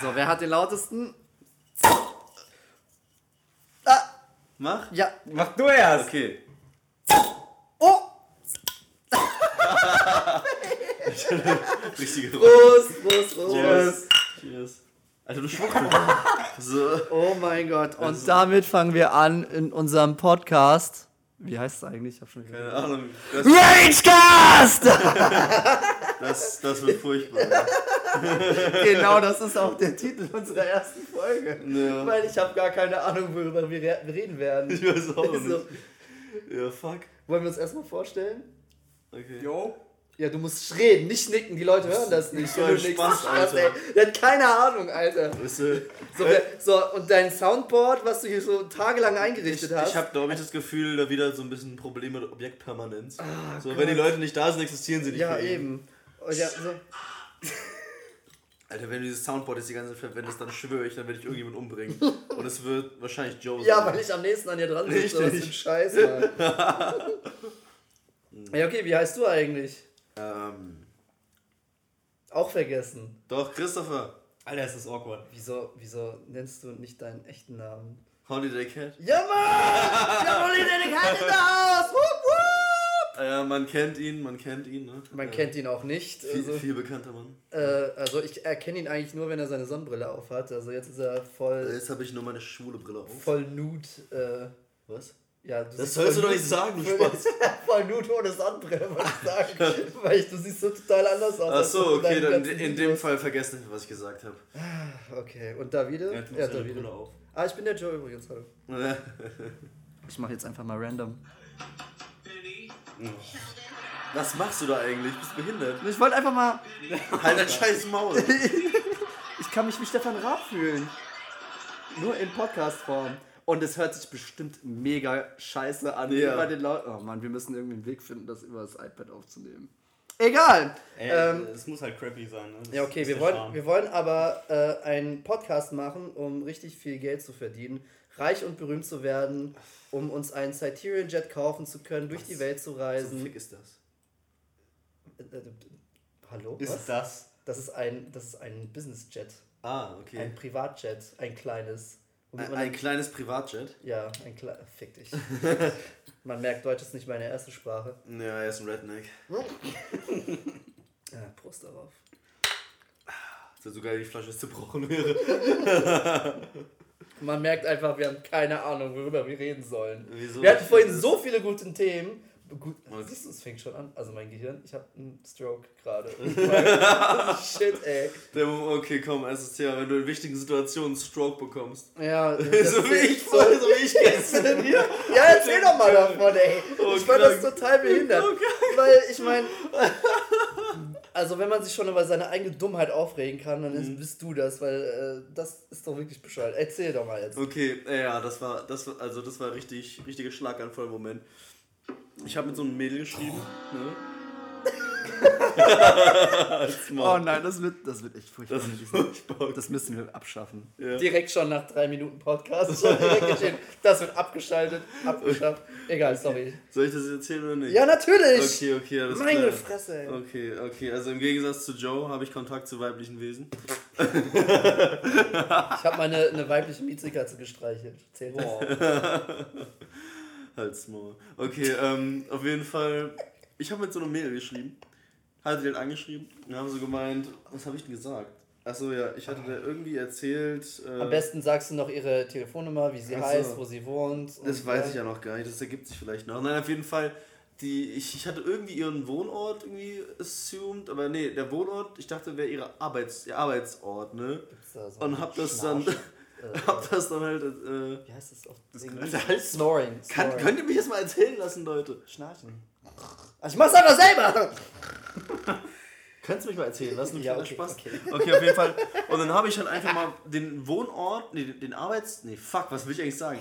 So, wer hat den lautesten? Mach. Ja. Mach du erst. Okay. Oh! Richtige Prost, Prost, Prost. Cheers. Cheers. Alter, du Schwuchtel. so. Oh mein Gott. Und damit fangen wir an in unserem Podcast. Wie heißt es eigentlich? Ich hab schon Keine Ahnung. Das, Ragecast! das, das wird furchtbar. genau, das ist auch der Titel unserer ersten Folge. Ja. Weil ich habe gar keine Ahnung, worüber wir re- reden werden. Ich weiß auch nicht. So, Ja, fuck. wollen wir uns erstmal vorstellen? Okay. Jo. Ja, du musst reden, nicht nicken. Die Leute hören das nicht. nickst. Spaß, Spaß, Alter. ey. Der hat keine Ahnung, Alter. Weißt du, So, wer, so, und dein Soundboard, was du hier so tagelang eingerichtet ich, hast. ich habe, glaube ich, das Gefühl, da wieder so ein bisschen Probleme mit Objektpermanenz. so, Gott. wenn die Leute nicht da sind, existieren sie nicht ja, mehr. eben. Und ja, so. Alter, wenn du dieses Soundboard jetzt die ganze Zeit verwendest, dann schwöre ich, dann werde ich irgendjemanden umbringen. Und es wird wahrscheinlich Joe sein. Ja, weil ich am nächsten an dir dran sitze. Was für ein Richtig. Scheiß, Mann. ja, okay, wie heißt du eigentlich? Ähm, Auch vergessen. doch, Christopher. Alter, ist das awkward. Wieso, wieso nennst du nicht deinen echten Namen? Holiday Cat. Ja, Mann! Ja, der Hand in der Haus! Wupp, Äh, man kennt ihn, man kennt ihn, ne? Man äh, kennt ihn auch nicht. Viel, Also, viel bekannter Mann. äh, also ich erkenne ihn eigentlich nur, wenn er seine Sonnenbrille aufhat. Also jetzt ist er voll, Jetzt habe ich nur meine schwule Brille auf. voll nude. Äh, Was? ja, du Das sollst du doch nicht sagen, du Spaß. voll nude ohne Sonnenbrille, wollte ich sagen. Weil ich, du siehst so total anders aus. Ach so, in okay, dann in dem. Fall vergessen, was ich gesagt habe. Okay, und Davide? Er ja, seine Davide. Brille auf. Ah, ich bin der Joe übrigens, hallo. Ich mache jetzt einfach mal random. Was machst du da eigentlich? Bist du behindert? Ich wollte einfach mal. Halt dein scheiß Maul. Ich kann mich wie Stefan Raab fühlen. Nur in Podcast-Form. Und es hört sich bestimmt mega scheiße an. Ja. Bei den Leuten. Oh Mann, wir müssen irgendwie einen Weg finden, das über das iPad aufzunehmen. Egal. Ey, Ähm, es muss halt crappy sein. Ne? Das ja, okay, ist wir der wollen, Charme. wir wollen aber äh, einen Podcast machen, um richtig viel Geld zu verdienen, reich und berühmt zu werden, um uns einen Cyterion Jet kaufen zu können, durch die Welt zu Was reisen. zum Fick ist das? Äh, äh, hallo? Ist Was? das? Das ist ein, das ist ein Business Jet. Ah, okay. Ein Privatjet, ein kleines. Ein, ein kleines Privatjet. Ja, ein kleines. Fick dich. Man merkt, Deutsch ist nicht meine erste Sprache. Ja, er ist ein Redneck. Ja, Prost darauf. Das wäre so geil, die Flasche zerbrochen wäre. Man merkt einfach, wir haben keine Ahnung, worüber wir reden sollen. Wieso? Wir hatten vorhin so viele gute Themen. Gut, siehst du, es fängt schon an. Also mein Gehirn, ich habe einen Stroke gerade. Shit, ey. Okay, komm, erstes Thema. Wenn du in wichtigen Situationen einen Stroke bekommst. Ja, so wie ich vorhin, so wie ich gestern hier. Ja, erzähl doch mal davon, ey. Oh, ich fand das total behindert. Weil ich meine, also wenn man sich schon über seine eigene Dummheit aufregen kann, dann Mhm. ist, bist du das, weil äh, das ist doch wirklich bescheuert. Erzähl doch mal jetzt. Okay, ja, das war, das war, also das war richtig, richtiger Schlaganfall im Moment. Ich habe mit so einem Mädel geschrieben, ne? Oh nein, das wird, das wird echt furchtbar. Das furchtbar. das müssen wir abschaffen. Ja. Direkt schon nach drei Minuten Podcast. Das wird abgeschaltet, abgeschafft. Egal, sorry. Soll ich das jetzt erzählen oder nicht? Ja, natürlich. Okay, okay, alles Meine klar. Fresse, ey. Okay, okay, also im Gegensatz zu Joe habe ich Kontakt zu weiblichen Wesen. Ich habe meine eine weibliche Miezekatze gestreichelt. Zählt das? Halt's Maul. Okay, ähm, auf jeden Fall, ich habe mit so einem Mädel geschrieben. Hatte den angeschrieben und haben so gemeint, was habe ich denn gesagt? Achso, ja, ich hatte da irgendwie erzählt. Äh, Am besten sagst du noch ihre Telefonnummer, wie sie Ach so. heißt, wo sie wohnt. Das weiß äh, ich ja noch gar nicht, das ergibt sich vielleicht noch. Nein, auf jeden Fall, die, ich, ich hatte irgendwie ihren Wohnort irgendwie assumed, aber nee, der Wohnort, ich dachte, wäre ihre Arbeits, ihr Arbeitsort, ne? So Und hab das dann, Schnarch? hab das dann halt, äh, Wie heißt das auf Das könnte halt- Snoring. kann, Snoring. könnt ihr mich jetzt mal erzählen lassen, Leute? Schnarchen. Also ich mach's einfach selber! Kannst du mich mal erzählen lassen? Ja, okay, Spaß. okay. okay, auf jeden Fall. Und dann habe ich halt einfach mal den Wohnort, nee, den Arbeits... Nee, fuck, was will ich eigentlich sagen?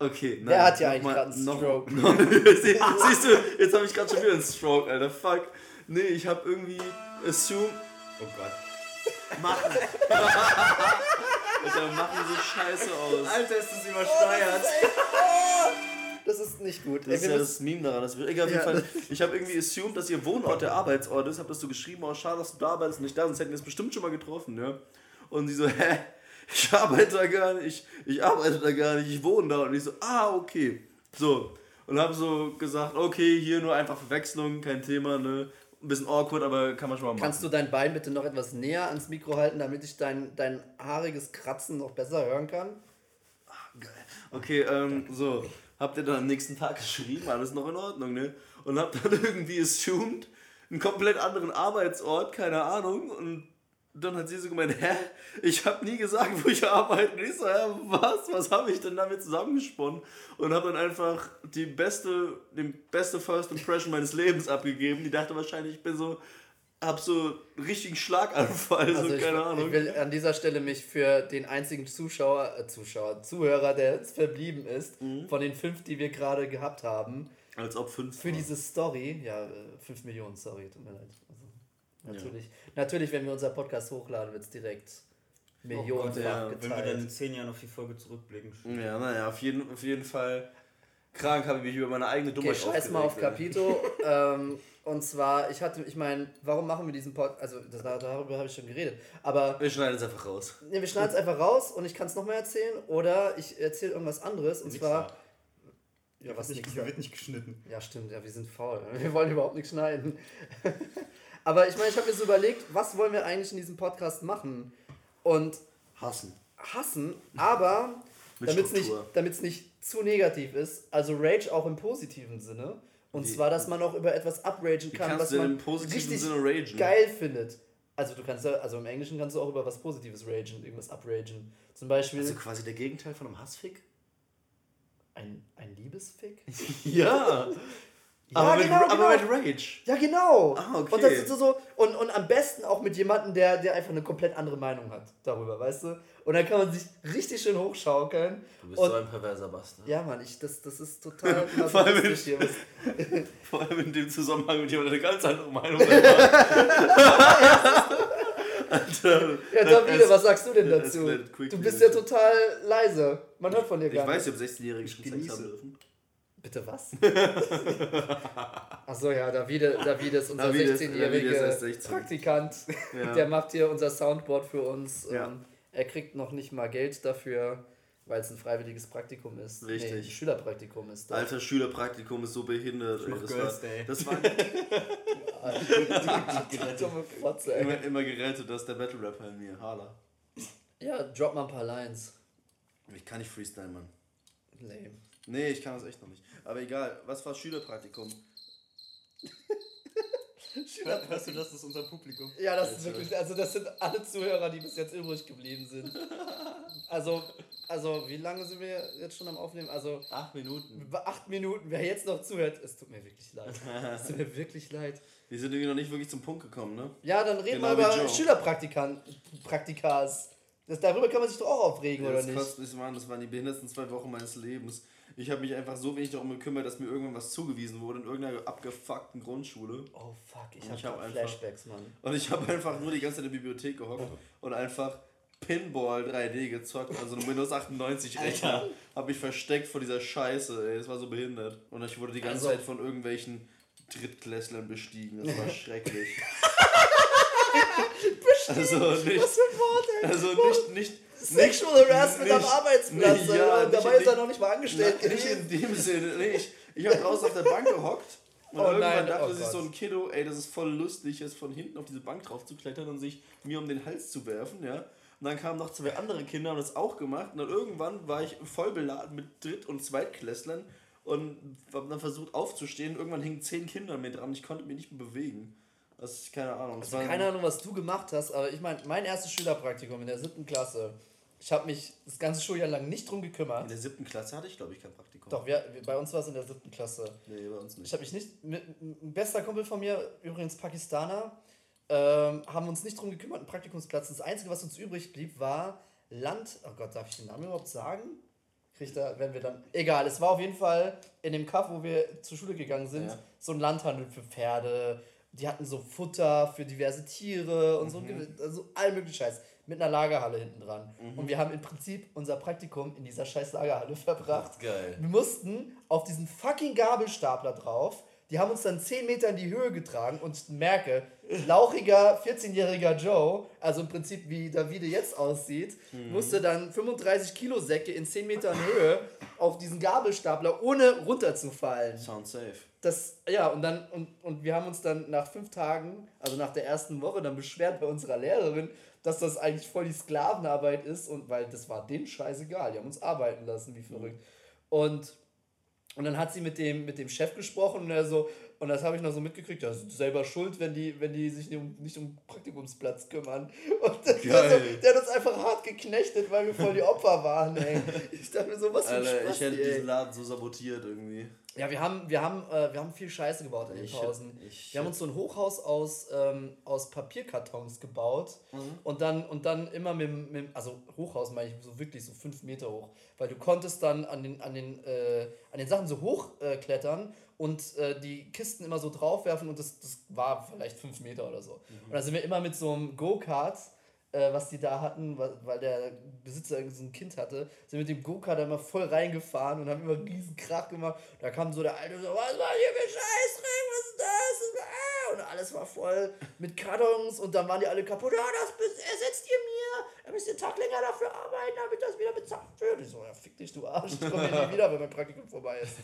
Okay, nein. Wer hat ja noch eigentlich gerade einen noch- Stroke? Sie, siehst du, jetzt habe ich gerade schon wieder einen Stroke, Alter. Fuck. Nee, ich habe irgendwie assumed... Oh Gott. Machen. Alter, machen so scheiße aus. Alter, ist das übersteuert. Das ist nicht gut. Das ist ja das Meme daran. Das wird, egal, Ja. Fall. Ich habe irgendwie assumed, dass ihr Wohnort der Arbeitsort ist. Hab das so geschrieben, oh schade, dass du da arbeitest und nicht da, sonst hätten wir es bestimmt schon mal getroffen, ja. Und sie so, hä? Ich arbeite da gar nicht, ich arbeite da gar nicht, ich wohne da. Und ich so, ah, okay. So. Und habe so gesagt, okay, hier nur einfach Verwechslung, kein Thema, ne? Ein bisschen awkward, aber kann man schon mal machen. Kannst du dein Bein bitte noch etwas näher ans Mikro halten, damit ich dein, dein haariges Kratzen noch besser hören kann? Geil. Okay, ähm, so. Habt ihr dann am nächsten Tag geschrieben, alles noch in Ordnung, ne? Und habt dann irgendwie assumed, einen komplett anderen Arbeitsort, keine Ahnung. Und dann hat sie so gemeint, hä? Ich hab nie gesagt, wo ich arbeite. Und ich so, hä, was? Was habe ich denn damit zusammengesponnen? Und hab dann einfach die beste, den beste First Impression meines Lebens abgegeben. Die dachte wahrscheinlich, ich bin so, hab so einen richtigen Schlaganfall, so, Also ich, keine Ahnung. ich will an dieser Stelle mich für den einzigen Zuschauer, äh, Zuschauer, Zuhörer, der jetzt verblieben ist, Mhm. von den fünf, die wir gerade gehabt haben, Als ob fünf. für diese Story, ja, äh, fünf Millionen, sorry, tut mir leid. Also, natürlich, natürlich, wenn wir unser Podcast hochladen, wird es direkt millionenfach Oh ja, wenn wir dann geteilt. in zehn Jahren auf die Folge zurückblicken. Ja, naja, auf jeden, auf jeden Fall krank habe ich mich über meine eigene Okay, Dummheit scheiß mal auf. Capito. ähm, und zwar, ich hatte, ich meine, warum machen wir diesen Podcast? Also, das, darüber habe ich schon geredet. Aber Wir schneiden es einfach raus. nee, wir schneiden es einfach raus und ich kann es nochmal erzählen. Oder ich erzähle irgendwas anderes. Und zwar. Ja, was nicht, wird nicht geschnitten. Ja, stimmt, ja, wir sind faul. Wir wollen überhaupt nicht schneiden. Aber ich meine, ich habe mir so überlegt, was wollen wir eigentlich in diesem Podcast machen? Und Hassen. hassen, aber damit es nicht, damit's nicht zu negativ ist, also Rage auch im positiven Sinne. Und Wie- zwar, dass man auch über etwas upragen kann, was man im positiven richtig geil findet. Also du kannst ja, also im Englischen kannst du auch über was Positives ragen, irgendwas upragen. Zum Beispiel Also quasi der Gegenteil von einem Hassfick? ein, ein Liebesfick. Ja. Ja, aber, genau, mit, aber genau. mit Rage. Ja, genau. Ah, okay. Und das ist so- und, und am besten auch mit jemandem, der, der einfach eine komplett andere Meinung hat darüber, weißt du? Und dann kann man sich richtig schön hochschaukeln. Du bist Und- so ein perverser Bastard. Ja, Mann, ich, das, das ist total Vor allem masochistisch hier. Vor allem in dem Zusammenhang mit jemandem, der eine ganz andere Meinung hat. Alter. ja, Davide, Es- was sagst du denn dazu? Du bist ja total leise. Man hört von dir Ich gar weiß, nicht. ich habe 16-Jährige schon Sex haben dürfen. Bitte was? Achso, ja, Davide, Davide ist unser Davide ist- 16-jähriger Davide ist erst 16. Praktikant. Ja. Der macht hier unser Soundboard für uns. Ja. Er kriegt noch nicht mal Geld dafür, weil es ein freiwilliges Praktikum ist. Richtig. Nee, ein Schülerpraktikum ist das. Alter, Schülerpraktikum ist so behindert. Ey. Das, Girls war, Day. das war Dumme Fotze, ey. immer, immer gerettet, dass der Battle Rapper in mir. Hala. Ja, drop mal ein paar Lines. Ich kann nicht freestylen, Mann. Lame. Nee, ich kann das echt noch nicht. Aber egal, was war Schülerpraktikum? Hörst du, das ist unser Publikum? Ja, das ist wirklich, also das sind alle Zuhörer, die bis jetzt übrig geblieben sind. Also, also wie lange sind wir jetzt schon am Aufnehmen? Also Acht Minuten. über acht Minuten, wer jetzt noch zuhört, es tut mir wirklich leid. Es tut mir wirklich leid. Wir sind irgendwie noch nicht wirklich zum Punkt gekommen, ne? Ja, dann reden Genau wir über Joe. Schülerpraktikan, Praktikas. Das, darüber kann man sich doch auch aufregen, Ja, oder das nicht? kostet nicht, Mann. Das waren die behindertsten zwei Wochen meines Lebens. Ich habe mich einfach so wenig darum gekümmert, dass mir irgendwann was zugewiesen wurde in irgendeiner abgefuckten Grundschule. Oh fuck, ich Ich hab, hab Flashbacks, Mann. Und ich habe einfach nur die ganze Zeit in der Bibliothek gehockt und einfach Pinball 3D gezockt, also einen Windows 98 Rechner. Habe ich versteckt vor dieser Scheiße, ey. Es war so behindert. Und ich wurde die ganze Also- Zeit von irgendwelchen Drittklässlern bestiegen. Das war schrecklich. also nicht, Was für ein Wort, ey. also nicht, nicht, Sexual Harassment am nicht- Arbeitsplatz, nicht- ja, Und dabei nicht- ist er noch nicht mal angestellt Na, nicht in dem Sinne. Nee, ich habe draußen auf der Bank gehockt und Oh irgendwann nein, dachte oh sich so ein Kiddo, ey, das ist voll lustig, jetzt von hinten auf diese Bank drauf zu klettern und sich mir um den Hals zu werfen, ja. Und dann kamen noch zwei andere Kinder und das auch gemacht. Und dann irgendwann war ich voll beladen mit Dritt- und Zweitklässlern und habe dann versucht aufzustehen. Irgendwann hingen zehn Kinder an mir dran. Ich konnte mich nicht mehr bewegen. Das ist keine Ahnung. Also keine Ahnung, was du gemacht hast, aber ich meine, mein erstes Schülerpraktikum in der siebten Klasse, ich habe mich das ganze Schuljahr lang nicht drum In gekümmert. der siebten Klasse hatte ich, glaube ich, kein Praktikum. Doch, wir, bei uns war es in der siebten Klasse. Nee, bei uns Ich nicht. habe mich nicht, mit, ein bester Kumpel von mir, übrigens Pakistaner, ähm, haben uns nicht drum gekümmert, einen Praktikumsplatz. Das Einzige, was uns übrig blieb, war Land. Oh Gott, darf ich den Namen überhaupt sagen? Kriegt da, wenn wir dann. Egal, es war auf jeden Fall in dem Kaff, wo wir zur Schule gegangen sind, Ja. so ein Landhandel für Pferde. Die hatten so Futter für diverse Tiere und so, Mhm. also all möglichen Scheiß. Mit einer Lagerhalle hinten dran. Mhm. Und wir haben im Prinzip unser Praktikum in dieser scheiß Lagerhalle verbracht. Geil. Wir mussten auf diesen fucking Gabelstapler drauf Die haben uns dann 10 Meter in die Höhe getragen und ich merke, lauchiger 14-jähriger Joe, also im Prinzip wie Davide jetzt aussieht, musste dann 35 Kilo Säcke in 10 Metern Höhe auf diesen Gabelstapler, ohne runterzufallen. Sound safe. Das, ja, und dann, und, und wir haben uns dann nach fünf Tagen, also nach der ersten Woche, dann beschwert bei unserer Lehrerin, dass das eigentlich voll die Sklavenarbeit ist und weil das war denen scheißegal, die haben uns arbeiten lassen, wie verrückt. Und, und dann hat sie mit dem, mit dem Chef gesprochen und er so, und das habe ich noch so mitgekriegt, ja, sind selber schuld, wenn die, wenn die sich nicht um, nicht um Praktikumsplatz kümmern. Und das war so, Geil. der hat uns einfach hart geknechtet, weil wir voll die Opfer waren, ey. Ich dachte mir so, was für ein Alter, Spaß, ich hätte ey. diesen Laden so sabotiert irgendwie. Ja, wir haben, wir haben, äh, wir haben viel Scheiße gebaut in den Pausen. ich- wir haben uns so ein Hochhaus aus, ähm, aus Papierkartons gebaut Mhm. und dann und dann immer mit, dem- mit dem- also Hochhaus meine ich so wirklich so fünf Meter hoch, weil du konntest dann an den an den äh, an den Sachen so hoch äh, klettern und äh, die Kisten immer so draufwerfen und das, das war vielleicht fünf Meter oder so. Mhm. Und da sind wir immer mit so einem Go-Kart äh, was die da hatten, weil, der Besitzer irgendwie so ein Kind hatte, sind mit dem Go-Kart immer voll reingefahren und haben immer einen riesen Krach gemacht. Da kam so der Alte so, was war hier für Scheißdreck, was ist das? Ah, Und alles war voll mit Kartons und dann waren die alle kaputt. Ja, das bes- ersetzt ihr mir. Da müsst ihr einen Tag länger dafür arbeiten, damit das wieder bezahlt wird. Ich so, ja, fick dich, du Arsch. Ich komme hier nie wieder, wenn mein Praktikum vorbei ist.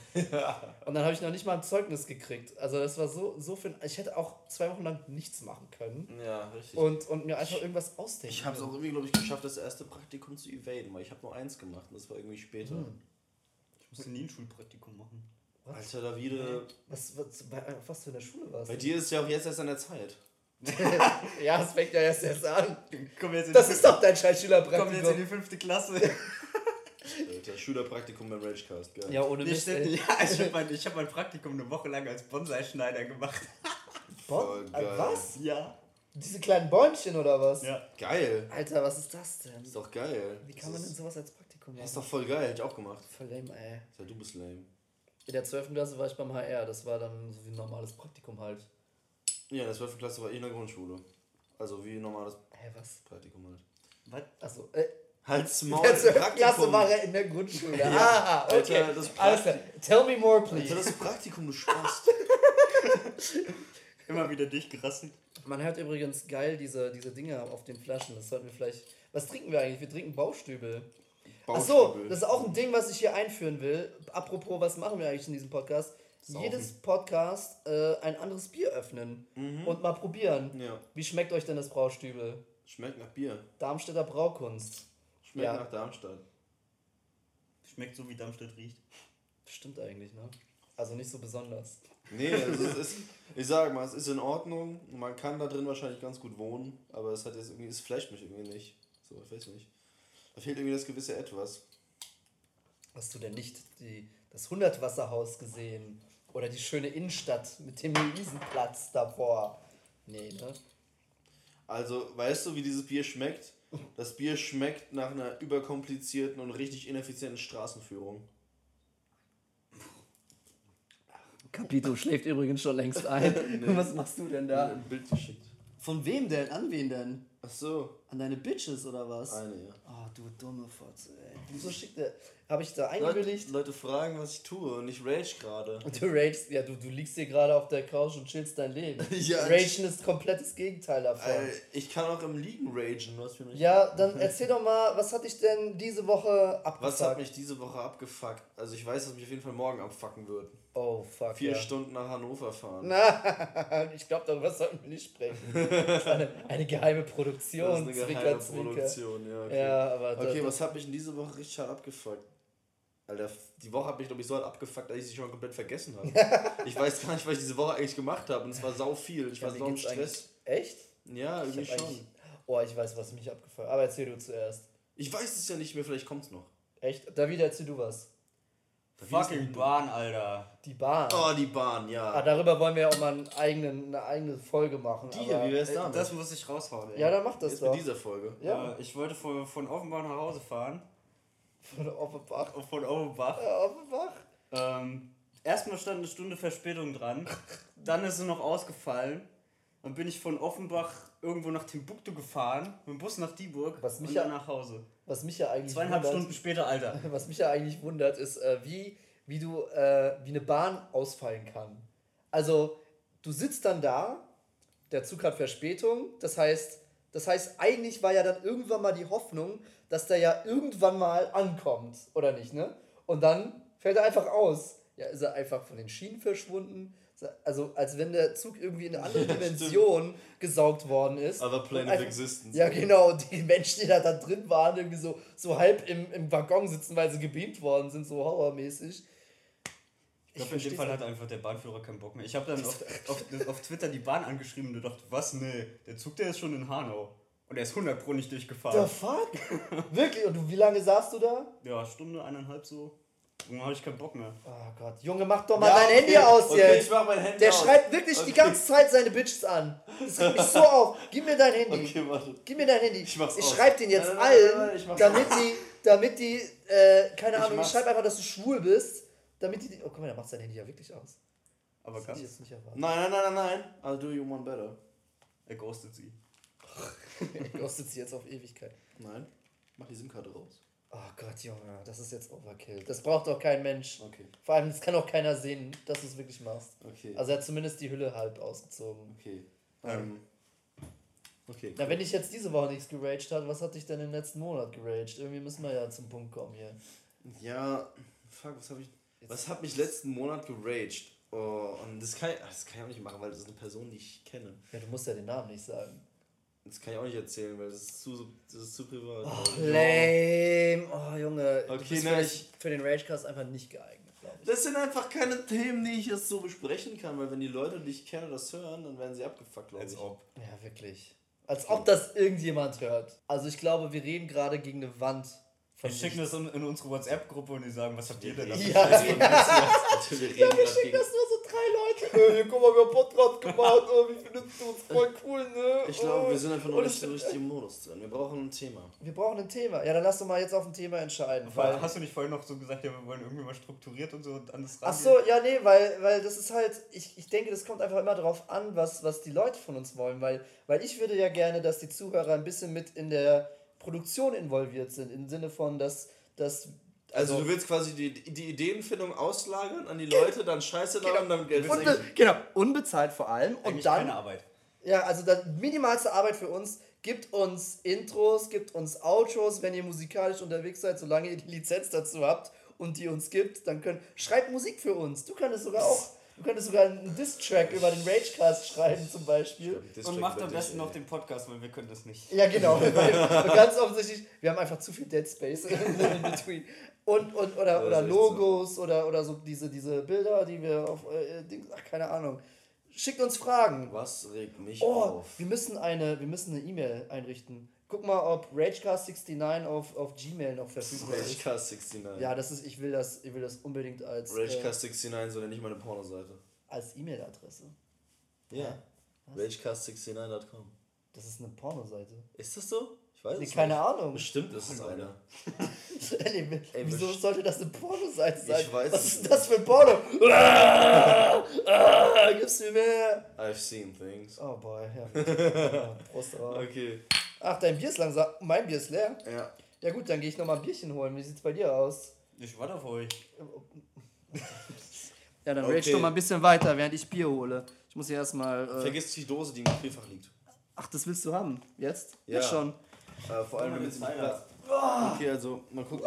Und dann habe ich noch nicht mal ein Zeugnis gekriegt. Also das war so, so für... Ich hätte auch zwei Wochen lang nichts machen können. Ja, richtig. Und, und mir einfach irgendwas ausdenken ich habe es auch irgendwie, glaube ich, geschafft, das erste Praktikum zu evaden, weil ich habe nur eins gemacht und das war irgendwie später. Hm. Ich musste nie ein Schulpraktikum machen. Alter, Davide, Was, was, bei, auf was für eine Schule warst bei dir ist ja auch jetzt erst an der Zeit. Ja, es fängt ja erst erst an. Komm jetzt in, Das die, ist doch dein scheiß komm jetzt in Schülerpraktikum. die fünfte Klasse. Alter, Schülerpraktikum beim Ragecast, geil. Ja, ohne Mist. ja, ich habe mein, ich hab mein Praktikum eine Woche lang als Bonsai-Schneider gemacht. Bon, äh, was? Ja. Diese kleinen Bäumchen oder was? Ja. Geil. Alter, was ist das denn? Ist doch geil. Wie kann man das denn ist, sowas als Praktikum das ist machen? doch voll geil, hätte ich auch gemacht. Voll lame, ey. Ja, du bist lame. In der 12. Klasse war ich beim HR. Das war dann so wie ein normales Praktikum halt. Ja, in der 12. Klasse war ich in der Grundschule. Also wie ein normales Hä, was? Praktikum halt. Was? Achso, äh, Halt's Maul, 12. Klasse war er in der Grundschule. Ja, Aha, okay. Alter, das Alles klar. Tell me more, please. Alter, das Praktikum, du Spaß. Immer wieder durchgerasselt. Man hört übrigens geil diese, diese Dinger auf den Flaschen. Das sollten wir vielleicht. Was trinken wir eigentlich? Wir trinken Baustübel. Achso, Baustübel. das ist auch ein Ding, was ich hier einführen will. Apropos, was machen wir eigentlich in diesem Podcast? Saufen. Jedes Podcast äh, ein anderes Bier öffnen und mal probieren. Ja, Wie schmeckt euch denn das Braustübel? schmeckt nach Bier. Darmstädter Braukunst. Schmeckt Ja. nach Darmstadt. Schmeckt so, wie Darmstadt riecht. Stimmt eigentlich, ne? Also nicht so besonders. Nee, also es ist, ich sag mal, es ist in Ordnung. Man kann da drin wahrscheinlich ganz gut wohnen, aber es hat jetzt irgendwie, es flasht mich irgendwie nicht. So, ich weiß nicht. Da fehlt irgendwie das gewisse Etwas. Hast du denn nicht die, das Hundertwasserhaus gesehen? Oder die schöne Innenstadt mit dem Luisenplatz davor? Nee, ne? Also, weißt du, wie dieses Bier schmeckt? Das Bier schmeckt nach einer überkomplizierten und richtig ineffizienten Straßenführung. Capito schläft übrigens schon längst ein. Was machst du denn da? Ein Bild geschickt. Von wem denn? An wen denn? Ach so, An deine Bitches oder was? eine, ja. Oh, du dumme Fotze, ey. Wieso schickt der. Habe ich da Leute, eingewilligt? Leute fragen, was ich tue und ich rage gerade. Du ragest, ja, du, du liegst hier gerade auf der Couch und chillst dein Leben. Ja, Ragen ist komplettes Gegenteil davon. Äh, ich kann auch im Liegen ragen, was für mich. Ja, dann erzähl doch mal, was hat dich denn diese Woche abgefuckt? Was hat mich diese Woche abgefuckt? Also ich weiß, dass mich auf jeden Fall morgen abfucken wird. Oh, fuck. Vier ja. Stunden nach Hannover fahren. Na, ich glaube, darüber sollten wir nicht sprechen. Das ist eine, eine geheime Produktion. das ist eine Zwinker, geheime Zwinker. Produktion, ja. Okay, Ja, aber okay das, was hat mich in dieser Woche richtig hart abgefuckt? Alter, die Woche hat mich, glaube ich, so hart abgefuckt, dass ich sie schon komplett vergessen habe. ich weiß gar nicht, was ich diese Woche eigentlich gemacht habe. Und es war sau viel. Ich ja, war so im Stress. Echt? Ja, irgendwie schon. Oh, ich weiß, was mich abgefuckt Aber erzähl du zuerst. Ich weiß es ja nicht mehr, vielleicht kommt's noch. Echt? David, erzähl du was. Fucking Bahn, Alter. Die Bahn. Oh, die Bahn, ja. Ah, darüber wollen wir ja auch mal einen eigenen, eine eigene Folge machen. Die hier, aber- wie wär's damit? Das muss ich raushauen, ey. Ja, dann mach das Jetzt doch. mit dieser Folge. Ja, Äh, ich wollte von, von Offenbach nach Hause fahren. von Offenbach. Von Offenbach. Ja, Offenbach. Ähm, erstmal stand eine Stunde Verspätung dran. Dann ist sie noch ausgefallen. Dann bin ich von Offenbach irgendwo nach Timbuktu gefahren, mit dem Bus nach Dieburg Was mich und ja- nach Hause. Was mich ja eigentlich Zweieinhalb wundert, Stunden später, Alter. was mich ja eigentlich wundert, ist, äh, wie, wie du, äh, wie eine Bahn ausfallen kann. Also, du sitzt dann da, der Zug hat Verspätung, das heißt, das heißt, eigentlich war ja dann irgendwann mal die Hoffnung, dass der ja irgendwann mal ankommt, oder nicht, ne? Und dann fällt er einfach aus. Ja, ist er einfach von den Schienen verschwunden. Also, als wenn der Zug irgendwie in eine andere Dimension gesaugt worden ist. Other plane of einfach- existence. Ja, genau. Und die Menschen, die da, da drin waren, irgendwie so, so halb im, im Waggon sitzen, weil sie gebeamt worden sind, so horrormäßig. Ich glaube, in dem Fall hat einfach der Bahnführer keinen Bock mehr. Ich habe dann auf, auf, auf Twitter die Bahn angeschrieben und dachte, was? Nee, der Zug, der ist schon in Hanau. Und er ist 100 Pro nicht The durchgefahren. fuck? Wirklich? Und du, wie lange saßt du da? Ja, Stunde, eineinhalb so. Irgendwann habe ich keinen Bock mehr. Oh Gott, Junge, mach doch mal Ja, dein okay, Handy aus okay, jetzt. ich mach mein Handy Der aus. schreibt wirklich die Okay. ganze Zeit seine Bitches an. Das regt mich so auf. Gib mir dein Handy. Okay, warte. Gib mir dein Handy. Ich mach's ich aus. schreib den jetzt Nein, nein, nein, allen, nein, ich mach's damit die, damit die, äh, keine Ich Ahnung, ich mach's. schreib einfach, dass du schwul bist, damit die, oh guck mal, der macht sein Handy ja wirklich aus. Aber Das ganz, ich jetzt nicht erwartet. Nein, nein, nein, nein, nein. I'll do you one better. er ghostet sie. Kostet sie jetzt auf Ewigkeit. Nein. Mach die SIM-Karte raus. Oh Gott, Junge, das ist jetzt Overkill. Das braucht doch kein Mensch. Okay, Vor allem, das kann auch keiner sehen, dass du es wirklich machst. okay. Also er hat zumindest die Hülle halb ausgezogen. okay. Ähm. Okay. Na, wenn ich jetzt diese Woche nichts geraged habe, was hat dich denn im letzten Monat geraged? Irgendwie müssen wir ja zum Punkt kommen hier. Ja, fuck, was habe ich. Was hat mich letzten Monat geraged? Oh, und das kann, ich, das kann ich auch nicht machen, weil das ist eine Person, die ich kenne. Ja, du musst ja den Namen nicht sagen. Das kann ich auch nicht erzählen, weil das ist zu, das ist zu privat. Oh, lame. Oh, Junge. du Okay, vielleicht ich- für den Ragecast einfach nicht geeignet, glaube ich. Das sind einfach keine Themen, die ich jetzt so besprechen kann, weil wenn die Leute, die ich kenne, das hören, dann werden sie abgefuckt, glaube Als ich. ob. Ja, wirklich. Als ob das irgendjemand hört. Also ich glaube, wir reden gerade gegen eine Wand von Wir schicken das in, in unsere WhatsApp-Gruppe und die sagen, was habt ihr denn da? Ja, ja. Natürlich, wir reden schicken gegen- das nur so drei Leute. Äh, hier, guck mal, wir haben Podcast gemacht. Oh, wie findest du uns? Voll cool, ne? Ich glaube, Oh. wir sind einfach noch Und nicht ich- so richtig im Modus drin. Wir brauchen ein Thema. Wir brauchen ein Thema. Ja, dann lass doch mal jetzt auf ein Thema entscheiden. Weil, hast du nicht vorhin noch so gesagt, ja, wir wollen irgendwie mal strukturiert und so an das ach so, ja, nee, weil, weil das ist halt, ich, ich denke, das kommt einfach immer darauf an, was, was die Leute von uns wollen. Weil, weil ich würde ja gerne, dass die Zuhörer ein bisschen mit in der Produktion involviert sind. Im Sinne von, dass, dass Also, du willst quasi die, die Ideenfindung auslagern an die Leute, dann Scheiße labern, dann Geld Unbe genau, unbezahlt vor allem. Und Eigentlich dann keine Arbeit. Ja, also das minimalste Arbeit für uns. Gibt uns Intros, gibt uns Outros, wenn ihr musikalisch unterwegs seid, solange ihr die Lizenz dazu habt und die uns gibt, dann könnt schreibt Musik für uns. Du könntest sogar auch, du könntest sogar einen Diss-Track über den Ragecast schreiben zum Beispiel. Und macht am besten noch den Podcast, weil wir können das nicht. Ja, genau. Ganz offensichtlich, wir haben einfach zu viel Dead Space in between. Und, und oder, oder Logos oder, oder so diese, diese Bilder, die wir auf äh, Dings, ach, keine Ahnung. Schickt uns Fragen. Was regt mich Oh, auf? wir müssen eine, wir müssen eine E-Mail einrichten. Guck mal, ob Ragecast69 auf, auf Gmail noch verfügbar ist. Ragecast 69. Ja, das ist, ich will das, ich will das unbedingt als, äh, Ragecast 69, so nenne ich meine Pornoseite. als E-Mail-Adresse. Ja. Ragecast69.com. Das ist eine Pornoseite. Ist das so? Ich weiß Nee, es keine nicht. Ahnung. Bestimmt ist es eine. Ey, Wieso sollte das eine Pornoseite sein? Ich weiß Was ist das für ein Porno? Ah, ah, gib's mir mehr. I've seen things. Oh boy, ja. Prost darauf. Okay. Ach, dein Bier ist langsam. Mein Bier ist leer. Ja. Ja gut, dann gehe ich nochmal ein Bierchen holen. Wie sieht's bei dir aus? Ich warte auf euch. Ja, dann Okay. rage doch mal ein bisschen weiter, während ich Bier hole. Ich muss hier erstmal. Äh, Vergiss die Dose, die im Gefrierfach liegt. ach, das willst du haben? Jetzt? Ja. Jetzt schon. Äh, vor allem, nicht Weiter. platzt. Okay, also mal gucken.